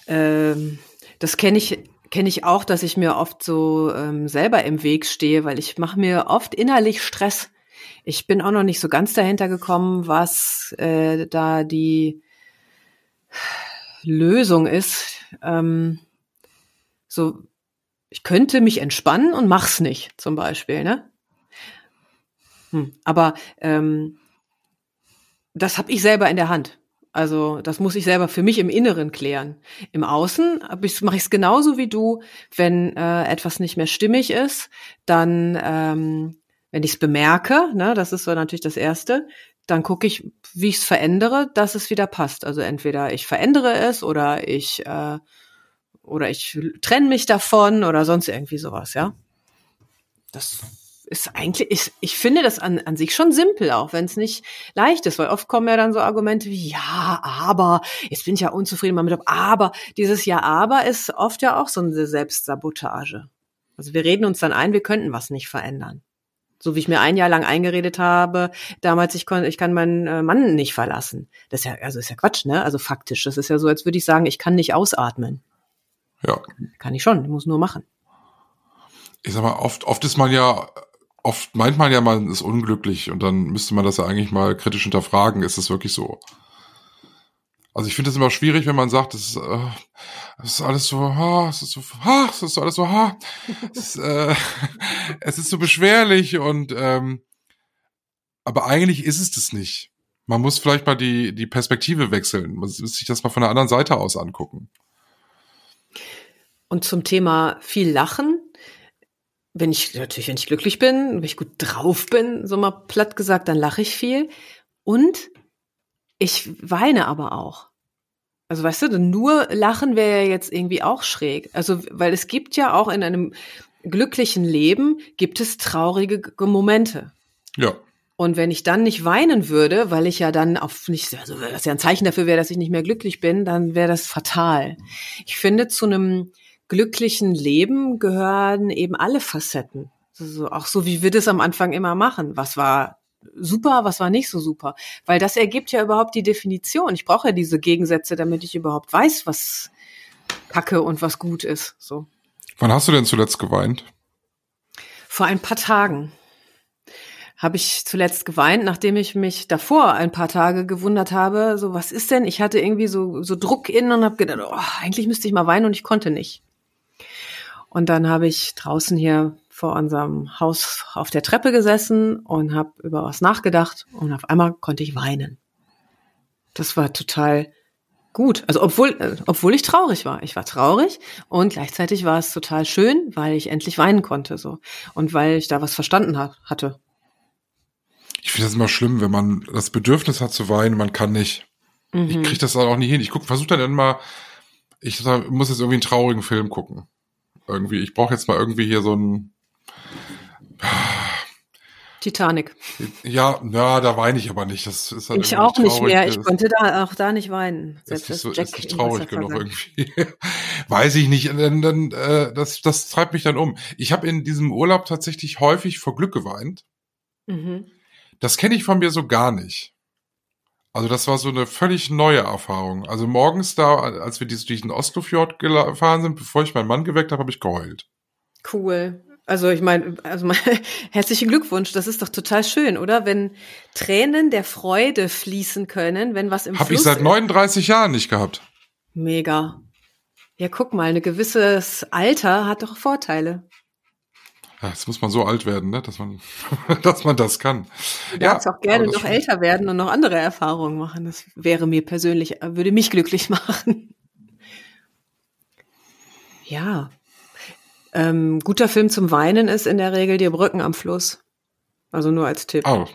Ähm, das kenne ich kenne ich auch, dass ich mir oft so ähm, selber im Weg stehe, weil ich mache mir oft innerlich Stress. Ich bin auch noch nicht so ganz dahinter gekommen, was äh, da die Lösung ist, ähm, so, ich könnte mich entspannen und mach's nicht, zum Beispiel, ne? Hm, aber ähm, das habe ich selber in der Hand. Also das muss ich selber für mich im Inneren klären. Im Außen mache ich es genauso wie du. Wenn äh, etwas nicht mehr stimmig ist, dann, ähm, wenn ich es bemerke, ne, das ist so natürlich das Erste, dann gucke ich, wie ich es verändere, dass es wieder passt. Also entweder ich verändere es oder ich äh, oder ich trenne mich davon oder sonst irgendwie sowas, ja. Das ist eigentlich, ich, ich finde das an, an sich schon simpel, auch wenn es nicht leicht ist, weil oft kommen ja dann so Argumente wie, ja, aber, jetzt bin ich ja unzufrieden damit, aber, dieses Ja, aber ist oft ja auch so eine Selbstsabotage. Also wir reden uns dann ein, wir könnten was nicht verändern. So wie ich mir ein Jahr lang eingeredet habe, damals, ich, kon, ich kann meinen äh, Mann nicht verlassen. Das ist ja, also ist ja Quatsch, ne? Also faktisch. Das ist ja so, als würde ich sagen, ich kann nicht ausatmen. Ja. Kann ich schon, ich muss nur machen. Ich sag mal, oft, oft ist man ja oft meint man ja, man ist unglücklich und dann müsste man das ja eigentlich mal kritisch hinterfragen. Ist es wirklich so? Also ich finde es immer schwierig, wenn man sagt, es ist, äh, es ist alles so, ha, es ist so, ha, es ist so alles so, ha, es, ist, äh, es ist so beschwerlich und ähm, aber eigentlich ist es das nicht. Man muss vielleicht mal die die Perspektive wechseln, man muss sich das mal von der anderen Seite aus angucken. Und zum Thema viel Lachen, wenn ich natürlich, wenn ich glücklich bin, wenn ich gut drauf bin, so mal platt gesagt, dann lache ich viel. Und ich weine aber auch. Also weißt du, nur lachen wäre ja jetzt irgendwie auch schräg. Also, weil es gibt ja auch in einem glücklichen Leben gibt es traurige Momente. Ja. Und wenn ich dann nicht weinen würde, weil ich ja dann auf nicht, also das ja ein Zeichen dafür wäre, dass ich nicht mehr glücklich bin, dann wäre das fatal. Ich finde, zu einem glücklichen Leben gehören eben alle Facetten. Also auch so, wie wir das am Anfang immer machen. Was war super, was war nicht so super? Weil das ergibt ja überhaupt die Definition. Ich brauche ja diese Gegensätze, damit ich überhaupt weiß, was Kacke und was gut ist. So. Wann hast du denn zuletzt geweint? Vor ein paar Tagen habe ich zuletzt geweint, nachdem ich mich davor ein paar Tage gewundert habe, so was ist denn? Ich hatte irgendwie so so Druck innen und habe gedacht, oh, eigentlich müsste ich mal weinen und ich konnte nicht. Und dann habe ich draußen hier vor unserem Haus auf der Treppe gesessen und habe über was nachgedacht und auf einmal konnte ich weinen. Das war total gut. Also obwohl, äh, obwohl ich traurig war. Ich war traurig und gleichzeitig war es total schön, weil ich endlich weinen konnte so und weil ich da was verstanden hat, hatte. Ich finde das immer schlimm, wenn man das Bedürfnis hat zu weinen, man kann nicht. Mhm. Ich kriege das dann auch nicht hin. Ich guck, versuche dann immer, ich muss jetzt irgendwie einen traurigen Film gucken. Irgendwie, ich brauche jetzt mal irgendwie hier so ein Titanic. Ja, na, da weine ich aber nicht. Das ist halt ich auch nicht mehr. Ich konnte da auch da nicht weinen. Selbst das ist, so, ist nicht traurig genug irgendwie. Weiß ich nicht. Dann, dann, äh, das, das treibt mich dann um. Ich habe in diesem Urlaub tatsächlich häufig vor Glück geweint. Mhm. Das kenne ich von mir so gar nicht. Also das war so eine völlig neue Erfahrung. Also morgens da, als wir durch den Oslofjord gefahren sind, bevor ich meinen Mann geweckt habe, habe ich geheult. Cool. Also ich meine, also mein, herzlichen Glückwunsch, das ist doch total schön, oder? Wenn Tränen der Freude fließen können, wenn was im Hab Fluss ich seit 39 Jahren nicht gehabt. Mega. Ja, guck mal, ein gewisses Alter hat doch Vorteile. Ja, jetzt muss man so alt werden, ne, dass man, dass man das kann. Du ja, darfst auch gerne noch älter werden und noch andere Erfahrungen machen. Das wäre mir persönlich, würde mich glücklich machen. Ja. Ähm, guter Film zum Weinen ist in der Regel die Brücken am Fluss. Also nur als Tipp. Oh,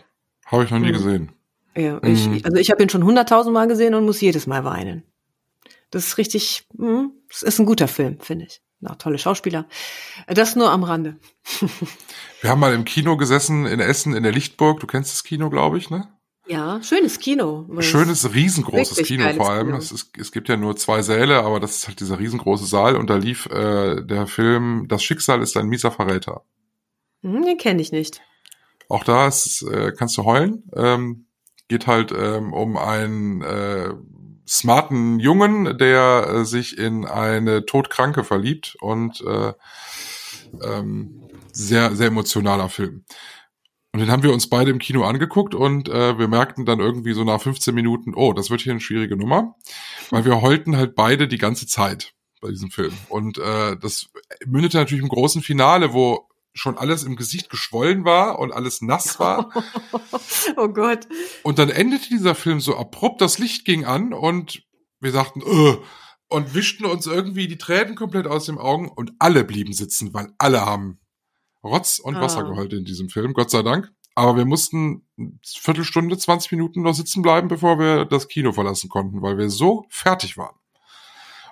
habe ich noch nie mhm. gesehen. Ja, ich, mhm. also ich habe ihn schon hunderttausend Mal gesehen und muss jedes Mal weinen. Das ist richtig, mh, das ist ein guter Film, finde ich na, tolle Schauspieler. Das nur am Rande. Wir haben mal im Kino gesessen in Essen in der Lichtburg. Du kennst das Kino, glaube ich, ne? Ja, schönes Kino. Schönes, riesengroßes Kino vor allem. Kino. Es, ist, es gibt ja nur zwei Säle, aber das ist halt dieser riesengroße Saal und da lief äh, der Film Das Schicksal ist ein mieser Verräter. Hm, den kenne ich nicht. Auch da ist, äh, kannst du heulen. Ähm, geht halt ähm, um ein äh, smarten Jungen, der äh, sich in eine Todkranke verliebt und äh, ähm, sehr, sehr emotionaler Film. Und den haben wir uns beide im Kino angeguckt und äh, wir merkten dann irgendwie so nach 15 Minuten, oh, das wird hier eine schwierige Nummer. weil wir heulten halt beide die ganze Zeit bei diesem Film. Und äh, das mündete natürlich im großen Finale, wo schon alles im Gesicht geschwollen war und alles nass war. oh Gott. Und dann endete dieser Film so abrupt, das Licht ging an und wir sagten, Ugh! und wischten uns irgendwie die Tränen komplett aus den Augen und alle blieben sitzen, weil alle haben Rotz und Wasser Ah. geheult in diesem Film, Gott sei Dank. Aber wir mussten eine Viertelstunde, 20 Minuten noch sitzen bleiben, bevor wir das Kino verlassen konnten, weil wir so fertig waren.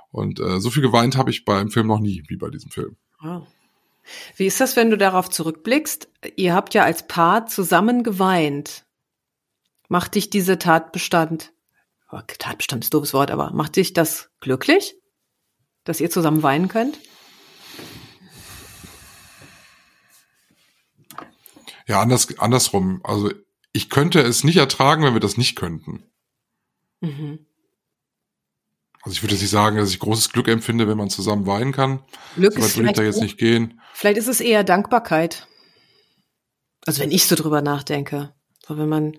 Und äh, so viel geweint habe ich beim Film noch nie wie bei diesem Film. Wow. Wie ist das, wenn du darauf zurückblickst? Ihr habt ja als Paar zusammen geweint. Macht dich diese Tatbestand, Tatbestand ist ein doofes Wort, aber macht dich das glücklich, dass ihr zusammen weinen könnt? Ja, anders, andersrum. Also ich könnte es nicht ertragen, wenn wir das nicht könnten. Mhm. Also ich würde jetzt nicht sagen, dass ich großes Glück empfinde, wenn man zusammen weinen kann. Glück So weit ist würde ich vielleicht, da jetzt nicht gehen. vielleicht ist es eher Dankbarkeit. Also wenn ich so drüber nachdenke, so wenn man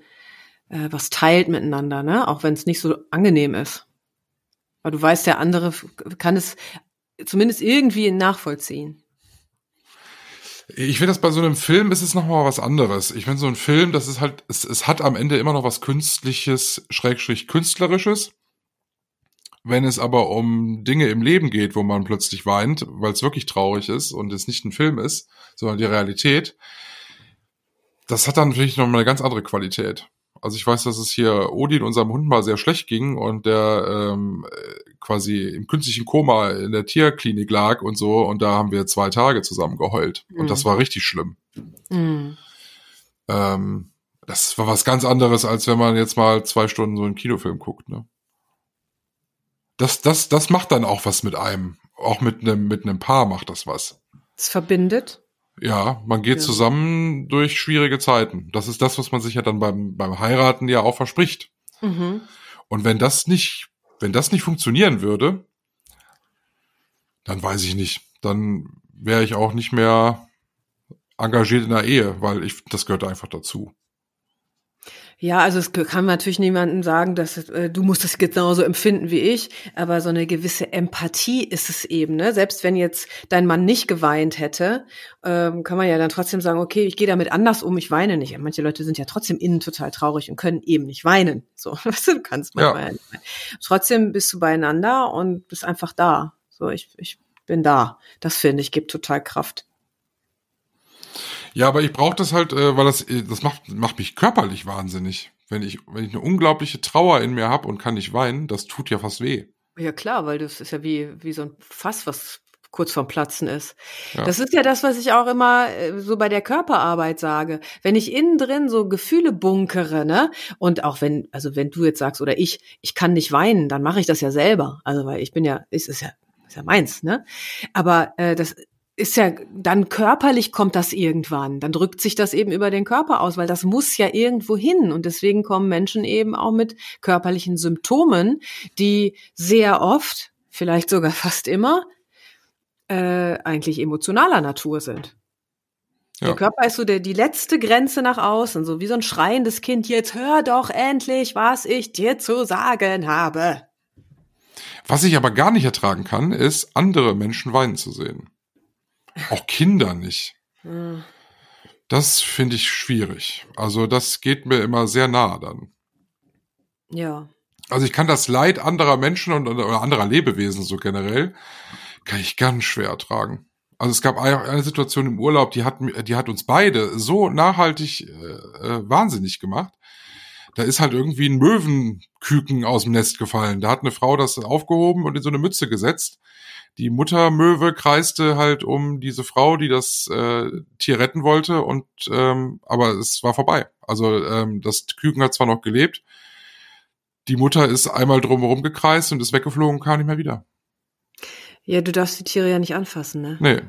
äh, was teilt miteinander, ne, auch wenn es nicht so angenehm ist, weil du weißt, der andere kann es zumindest irgendwie nachvollziehen. Ich finde das bei so einem Film ist es noch mal was anderes. Ich finde so ein Film, das ist halt, es, es hat am Ende immer noch was Künstliches, Schrägstrich Künstlerisches. Wenn es aber um Dinge im Leben geht, wo man plötzlich weint, weil es wirklich traurig ist und es nicht ein Film ist, sondern die Realität, das hat dann natürlich noch mal eine ganz andere Qualität. Also ich weiß, dass es hier Odin, unserem Hund, mal sehr schlecht ging und der ähm, äh, quasi im künstlichen Koma in der Tierklinik lag und so und da haben wir zwei Tage zusammen geheult und Mhm. das war richtig schlimm. Mhm. Ähm, das war was ganz anderes, als wenn man jetzt mal zwei Stunden so einen Kinofilm guckt. Ne? Das, das, das macht dann auch was mit einem. Auch mit einem mit einem Paar macht das was. Es verbindet. Ja, man geht Ja. zusammen durch schwierige Zeiten. Das ist das, was man sich ja dann beim, beim Heiraten ja auch verspricht. Mhm. Und wenn das nicht, wenn das nicht funktionieren würde, dann weiß ich nicht. Dann wäre ich auch nicht mehr engagiert in der Ehe, weil ich, das gehört einfach dazu. Ja, also es kann natürlich niemandem sagen, dass äh, du musst es genauso empfinden wie ich, aber so eine gewisse Empathie ist es eben. Ne? Selbst wenn jetzt dein Mann nicht geweint hätte, ähm, kann man ja dann trotzdem sagen, okay, ich gehe damit anders um, ich weine nicht. Manche Leute sind ja trotzdem innen total traurig und können eben nicht weinen. So, weißt du, du kannst manchmal ja. nicht weinen. Trotzdem bist du beieinander und bist einfach da. So, ich, ich bin da. Das finde ich gibt total Kraft. Ja, aber ich brauche das halt, äh, weil das, äh, das macht, macht mich körperlich wahnsinnig. Wenn ich, wenn ich eine unglaubliche Trauer in mir habe und kann nicht weinen, das tut ja fast weh. Ja klar, weil das ist ja wie, wie so ein Fass, was kurz vorm Platzen ist. Ja. Das ist ja das, was ich auch immer äh, so bei der Körperarbeit sage. Wenn ich innen drin so Gefühle bunkere, ne? Und auch wenn, also wenn du jetzt sagst oder ich, ich kann nicht weinen, dann mache ich das ja selber. Also weil ich bin ja, ist, ist ja, ist ja meins, ne? Aber äh, das ist ja, dann körperlich kommt das irgendwann. Dann drückt sich das eben über den Körper aus, weil das muss ja irgendwo hin. Und deswegen kommen Menschen eben auch mit körperlichen Symptomen, die sehr oft, vielleicht sogar fast immer, äh, eigentlich emotionaler Natur sind. Ja. Der Körper ist so der, die letzte Grenze nach außen, so wie so ein schreiendes Kind. Jetzt hör doch endlich, was ich dir zu sagen habe. Was ich aber gar nicht ertragen kann, ist, andere Menschen weinen zu sehen. Auch Kinder nicht. Hm. Das finde ich schwierig. Also das geht mir immer sehr nah dann. Ja. Also ich kann das Leid anderer Menschen und oder anderer Lebewesen so generell, kann ich ganz schwer ertragen. Also es gab eine Situation im Urlaub, die hat, die hat uns beide so nachhaltig äh, äh, wahnsinnig gemacht. Da ist halt irgendwie ein Möwenküken aus dem Nest gefallen. Da hat eine Frau das aufgehoben und in so eine Mütze gesetzt. Die Muttermöwe kreiste halt um diese Frau, die das äh, Tier retten wollte, und ähm, aber es war vorbei. Also ähm, das Küken hat zwar noch gelebt, die Mutter ist einmal drumherum gekreist und ist weggeflogen, kam nicht mehr wieder. Ja, du darfst die Tiere ja nicht anfassen, ne? Nee.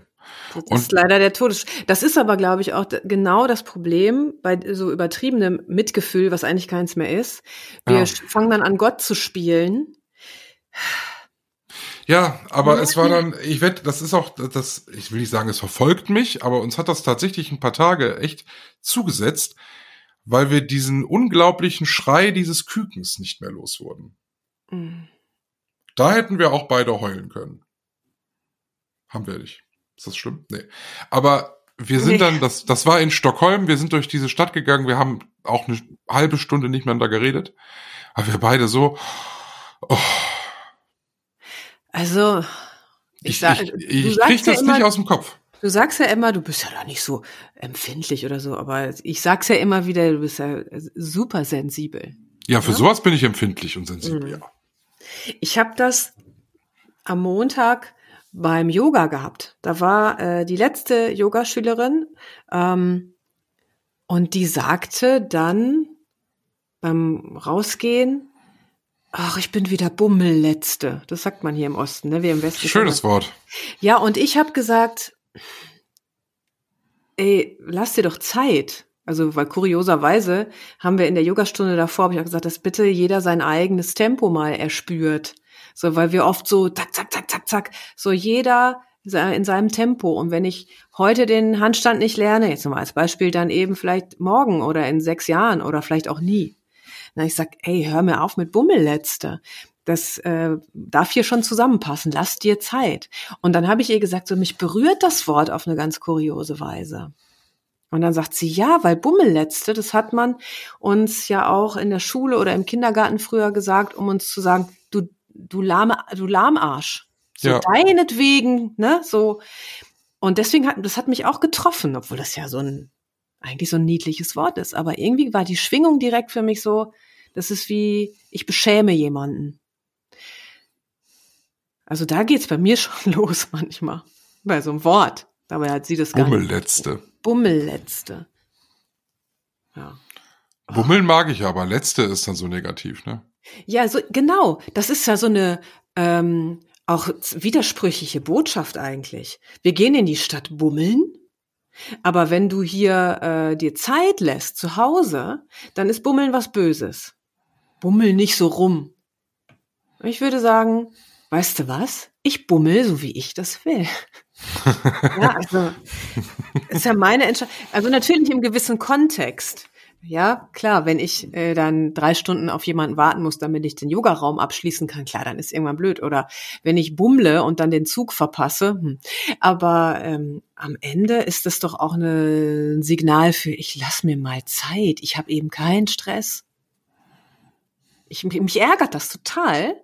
Das Und- ist leider der Todes. Das ist aber, glaube ich, auch genau das Problem bei so übertriebenem Mitgefühl, was eigentlich keins mehr ist. Wir Ja. fangen dann an, Gott zu spielen. Ja, aber es war dann, ich wette, das ist auch, das, ich will nicht sagen, es verfolgt mich, aber uns hat das tatsächlich ein paar Tage echt zugesetzt, weil wir diesen unglaublichen Schrei dieses Kükens nicht mehr los wurden. Mhm. Da hätten wir auch beide heulen können. Haben wir nicht. Ist das schlimm? Nee. Aber wir sind Nee. dann, das, das war in Stockholm, wir sind durch diese Stadt gegangen, wir haben auch eine halbe Stunde nicht miteinander geredet. Aber wir beide so, oh, Also, ich, ich, sag, ich, ich krieg ja das immer, nicht aus dem Kopf. Du sagst ja immer, du bist ja da nicht so empfindlich oder so, aber ich sag's ja immer wieder, du bist ja super sensibel. Ja, für Ja? sowas bin ich empfindlich und sensibel, Mhm. ja. Ich habe das am Montag beim Yoga gehabt. Da war äh, die letzte Yogaschülerin ähm, und die sagte dann beim Rausgehen, ach, ich bin wieder Bummelletzte. Das sagt man hier im Osten, ne? Wir im Westen. Schönes Wort. Ja, und ich habe gesagt, ey, lass dir doch Zeit. Also, weil kurioserweise haben wir in der Yogastunde davor, habe ich auch gesagt, dass bitte jeder sein eigenes Tempo mal erspürt. So, weil wir oft so zack, zack, zack, zack, zack, so jeder in seinem Tempo. Und wenn ich heute den Handstand nicht lerne, jetzt mal als Beispiel, dann eben vielleicht morgen oder in sechs Jahren oder vielleicht auch nie. Na, ich sag, ey, hör mir auf mit Bummelletzte. Das äh, darf hier schon zusammenpassen. Lass dir Zeit. Und dann habe ich ihr gesagt, so mich berührt das Wort auf eine ganz kuriose Weise. Und dann sagt sie, ja, weil Bummelletzte, das hat man uns ja auch in der Schule oder im Kindergarten früher gesagt, um uns zu sagen, du, du lahme, du Lahmarsch. So Ja. deinetwegen, ne, so. Und deswegen hat, das hat mich auch getroffen, obwohl das ja so ein, eigentlich so ein niedliches Wort ist. Aber irgendwie war die Schwingung direkt für mich so, das ist wie, ich beschäme jemanden. Also da geht's bei mir schon los manchmal. Bei so einem Wort. Dabei hat sie das gar nicht. Bummelletzte. Bummelletzte. Ja. Bummeln mag ich aber, letzte ist dann so negativ, ne? Ja, so, genau. Das ist ja so eine ähm, auch widersprüchliche Botschaft eigentlich. Wir gehen in die Stadt bummeln, aber wenn du hier äh, dir Zeit lässt zu Hause, dann ist Bummeln was Böses. Bummel nicht so rum. Ich würde sagen, weißt du was? Ich bummel, so wie ich das will. ja, also ist ja meine Entscheidung. Also natürlich im gewissen Kontext. Ja, klar, wenn ich äh, dann drei Stunden auf jemanden warten muss, damit ich den Yogaraum abschließen kann, klar, dann ist irgendwann blöd. Oder wenn ich bummle und dann den Zug verpasse. Hm. Aber ähm, am Ende ist das doch auch ein Signal für, ich lass mir mal Zeit. Ich habe eben keinen Stress. Ich, mich ärgert das total.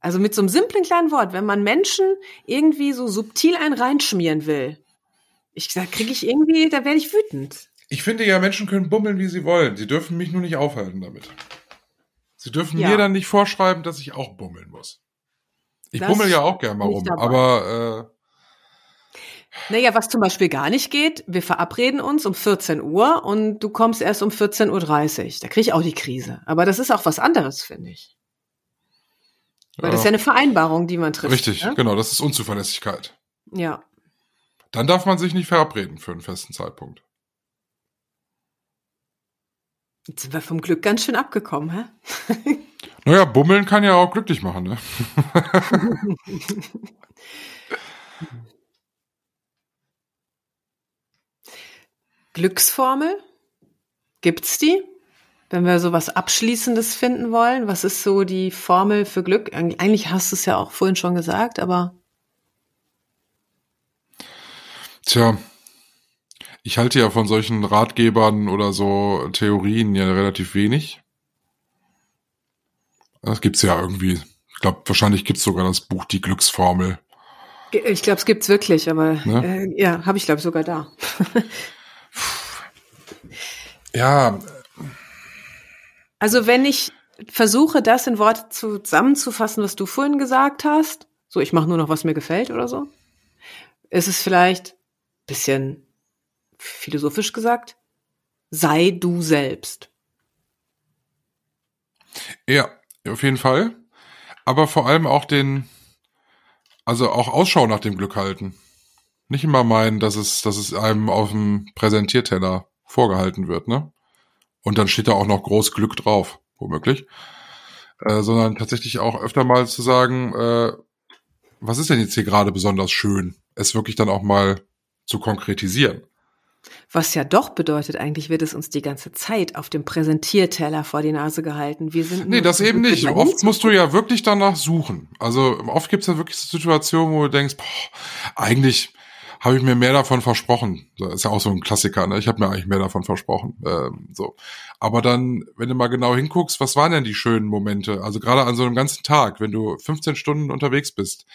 Also mit so einem simplen kleinen Wort, wenn man Menschen irgendwie so subtil einen reinschmieren will. Ich da kriege ich irgendwie, da werde ich wütend. Ich finde ja, Menschen können bummeln, wie sie wollen. Sie dürfen mich nur nicht aufhalten damit. Sie dürfen Ja. mir dann nicht vorschreiben, dass ich auch bummeln muss. Ich Das bummel ja auch gern mal rum, dabei. aber Naja, was zum Beispiel gar nicht geht, wir verabreden uns um 14 Uhr und du kommst erst um 14.30 Uhr. Da kriege ich auch die Krise. Aber das ist auch was anderes, finde ich. äh, Weil das ist ja eine Vereinbarung, die man trifft. richtig, Ne? genau, das ist Unzuverlässigkeit. Ja. Dann darf man sich nicht verabreden für einen festen Zeitpunkt. Jetzt sind wir vom Glück ganz schön abgekommen, hä? Naja, bummeln kann ja auch glücklich machen, ne? Glücksformel? Gibt's die? Wenn wir so was Abschließendes finden wollen, was ist so die Formel für Glück? Eig- Eigentlich hast du es ja auch vorhin schon gesagt, aber Tja, ich halte ja von solchen Ratgebern oder so Theorien ja relativ wenig. Das gibt's ja irgendwie. Ich glaube, wahrscheinlich gibt's sogar das Buch Die Glücksformel. ich glaube, es gibt's wirklich, aber Ne? äh, ja, habe ich glaube sogar da. Ja, Also wenn ich versuche, das in Worte zusammenzufassen, was du vorhin gesagt hast, so ich mache nur noch, was mir gefällt oder so, ist es vielleicht bisschen philosophisch gesagt, sei du selbst. ja, auf jeden Fall. Aber vor allem auch den, also auch Ausschau nach dem Glück halten. Nicht immer meinen, dass es, dass es einem auf dem Präsentierteller vorgehalten wird, ne? Und dann steht da auch noch groß Glück drauf, womöglich. Äh, sondern tatsächlich auch öfter mal zu sagen, äh, was ist denn jetzt hier gerade besonders schön? Es wirklich dann auch mal zu konkretisieren. Was ja doch bedeutet, eigentlich wird es uns die ganze Zeit auf dem Präsentierteller vor die Nase gehalten. Wir sind Nee, das eben nicht. Oft musst du ja wirklich danach suchen. Also oft gibt es ja wirklich so Situationen, wo du denkst, boah, eigentlich habe ich mir mehr davon versprochen. Das ist ja auch so ein Klassiker, ne? Ich habe mir eigentlich mehr davon versprochen. Ähm, so. Aber dann, wenn du mal genau hinguckst, was waren denn die schönen Momente? Also gerade an so einem ganzen Tag, wenn du 15 Stunden unterwegs bist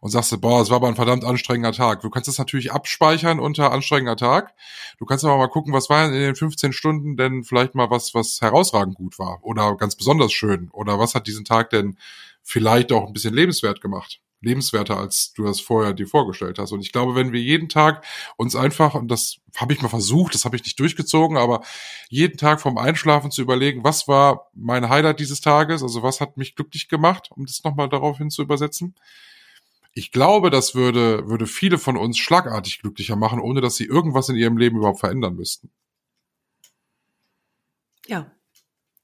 und sagst, boah, es war aber ein verdammt anstrengender Tag. Du kannst das natürlich abspeichern unter anstrengender Tag. Du kannst aber mal gucken, was war in den 15 Stunden denn vielleicht mal was, was herausragend gut war oder ganz besonders schön oder was hat diesen Tag denn vielleicht auch ein bisschen lebenswert gemacht lebenswerter, als du das vorher dir vorgestellt hast. Und ich glaube, wenn wir jeden Tag uns einfach, und das habe ich mal versucht, das habe ich nicht durchgezogen, aber jeden Tag vom Einschlafen zu überlegen, was war mein Highlight dieses Tages, also was hat mich glücklich gemacht, um das nochmal darauf hin zu übersetzen. Ich glaube, das würde, würde viele von uns schlagartig glücklicher machen, ohne dass sie irgendwas in ihrem Leben überhaupt verändern müssten. Ja,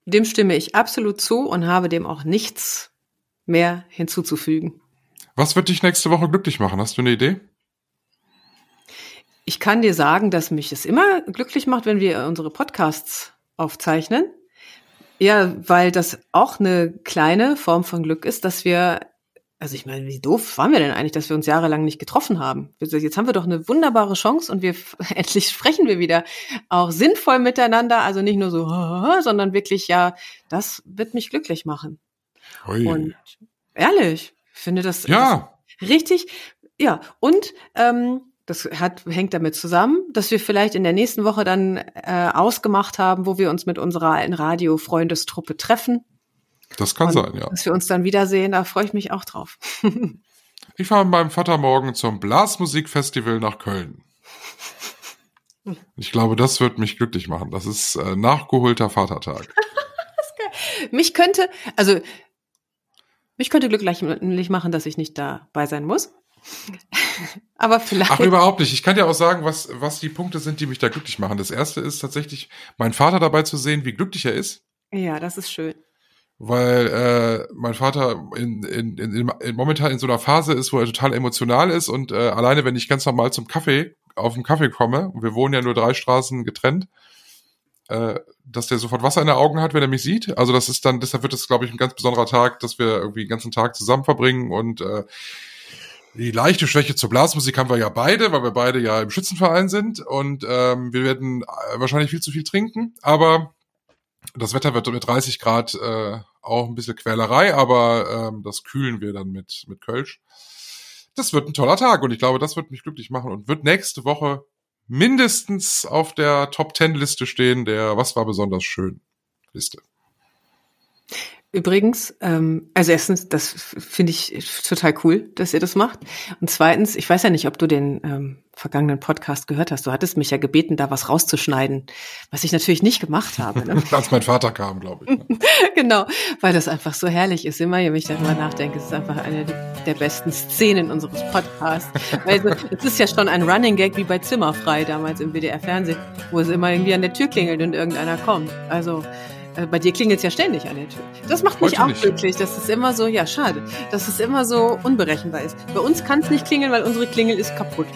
dem stimme ich absolut zu und habe dem auch nichts mehr hinzuzufügen. Was wird dich nächste Woche glücklich machen? Hast du eine Idee? Ich kann dir sagen, dass mich es immer glücklich macht, wenn wir unsere Podcasts aufzeichnen. Ja, weil das auch eine kleine Form von Glück ist, dass wir, also ich meine, wie doof waren wir denn eigentlich, dass wir uns jahrelang nicht getroffen haben? Jetzt haben wir doch eine wunderbare Chance und wir endlich sprechen wir wieder auch sinnvoll miteinander, also nicht nur so, sondern wirklich, ja, das wird mich glücklich machen. Ui. Und ehrlich, finde das, ja. Richtig. Ja, und ähm, das hat, hängt damit zusammen, dass wir vielleicht in der nächsten Woche dann äh, ausgemacht haben, wo wir uns mit unserer alten Radio-Freundestruppe treffen. Das kann und sein, ja. Dass wir uns dann wiedersehen, da freue ich mich auch drauf. ich fahre mit meinem Vater morgen zum Blasmusikfestival nach Köln. Ich glaube, das wird mich glücklich machen. Das ist äh, nachgeholter Vatertag. mich könnte, also mich könnte glücklich machen, dass ich nicht dabei sein muss. Aber vielleicht. Ach, überhaupt nicht. Ich kann dir auch sagen, was, was die Punkte sind, die mich da glücklich machen. Das erste ist tatsächlich, meinen Vater dabei zu sehen, wie glücklich er ist. Ja, das ist schön. Weil äh, mein Vater in, in, in, in, momentan in so einer Phase ist, wo er total emotional ist und äh, alleine, wenn ich ganz normal zum Kaffee, auf den Kaffee komme, und wir wohnen ja nur drei Straßen getrennt, äh, dass der sofort Wasser in den Augen hat, wenn er mich sieht. Also das ist dann, deshalb wird es, glaube ich, ein ganz besonderer Tag, dass wir irgendwie den ganzen Tag zusammen verbringen und äh, die leichte Schwäche zur Blasmusik haben wir ja beide, weil wir beide ja im Schützenverein sind und ähm, wir werden äh, wahrscheinlich viel zu viel trinken, aber das Wetter wird mit 30 Grad äh, auch ein bisschen Quälerei, aber ähm, das kühlen wir dann mit, mit Kölsch. Das wird ein toller Tag und ich glaube, das wird mich glücklich machen und wird nächste Woche mindestens auf der Top Ten Liste stehen, der Was war besonders schön Liste. Übrigens, ähm, also erstens, das finde ich total cool, dass ihr das macht. Und zweitens, ich weiß ja nicht, ob du den ähm, vergangenen Podcast gehört hast. Du hattest mich ja gebeten, da was rauszuschneiden, was ich natürlich nicht gemacht habe. Ne? Als mein Vater kam, glaube ich. Ne? genau, weil das einfach so herrlich ist. Immer, wenn ich darüber nachdenke, es ist einfach eine der besten Szenen unseres Podcasts. Also, es ist ja schon ein Running Gag wie bei Zimmerfrei damals im WDR-Fernsehen, wo es immer irgendwie an der Tür klingelt und irgendeiner kommt. Also bei dir klingelt es ja ständig an der Tür. Das macht mich Heute auch nicht. glücklich. Das ist immer so, ja, schade, dass es immer so unberechenbar ist. Bei uns kann es nicht klingeln, weil unsere Klingel ist kaputt.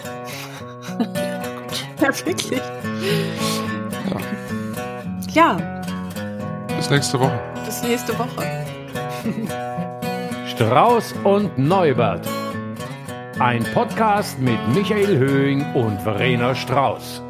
ja, wirklich. Ja. ja. Bis nächste Woche. Bis nächste Woche. Strauß und Neubert. Ein Podcast mit Michael Höhing und Verena Strauß.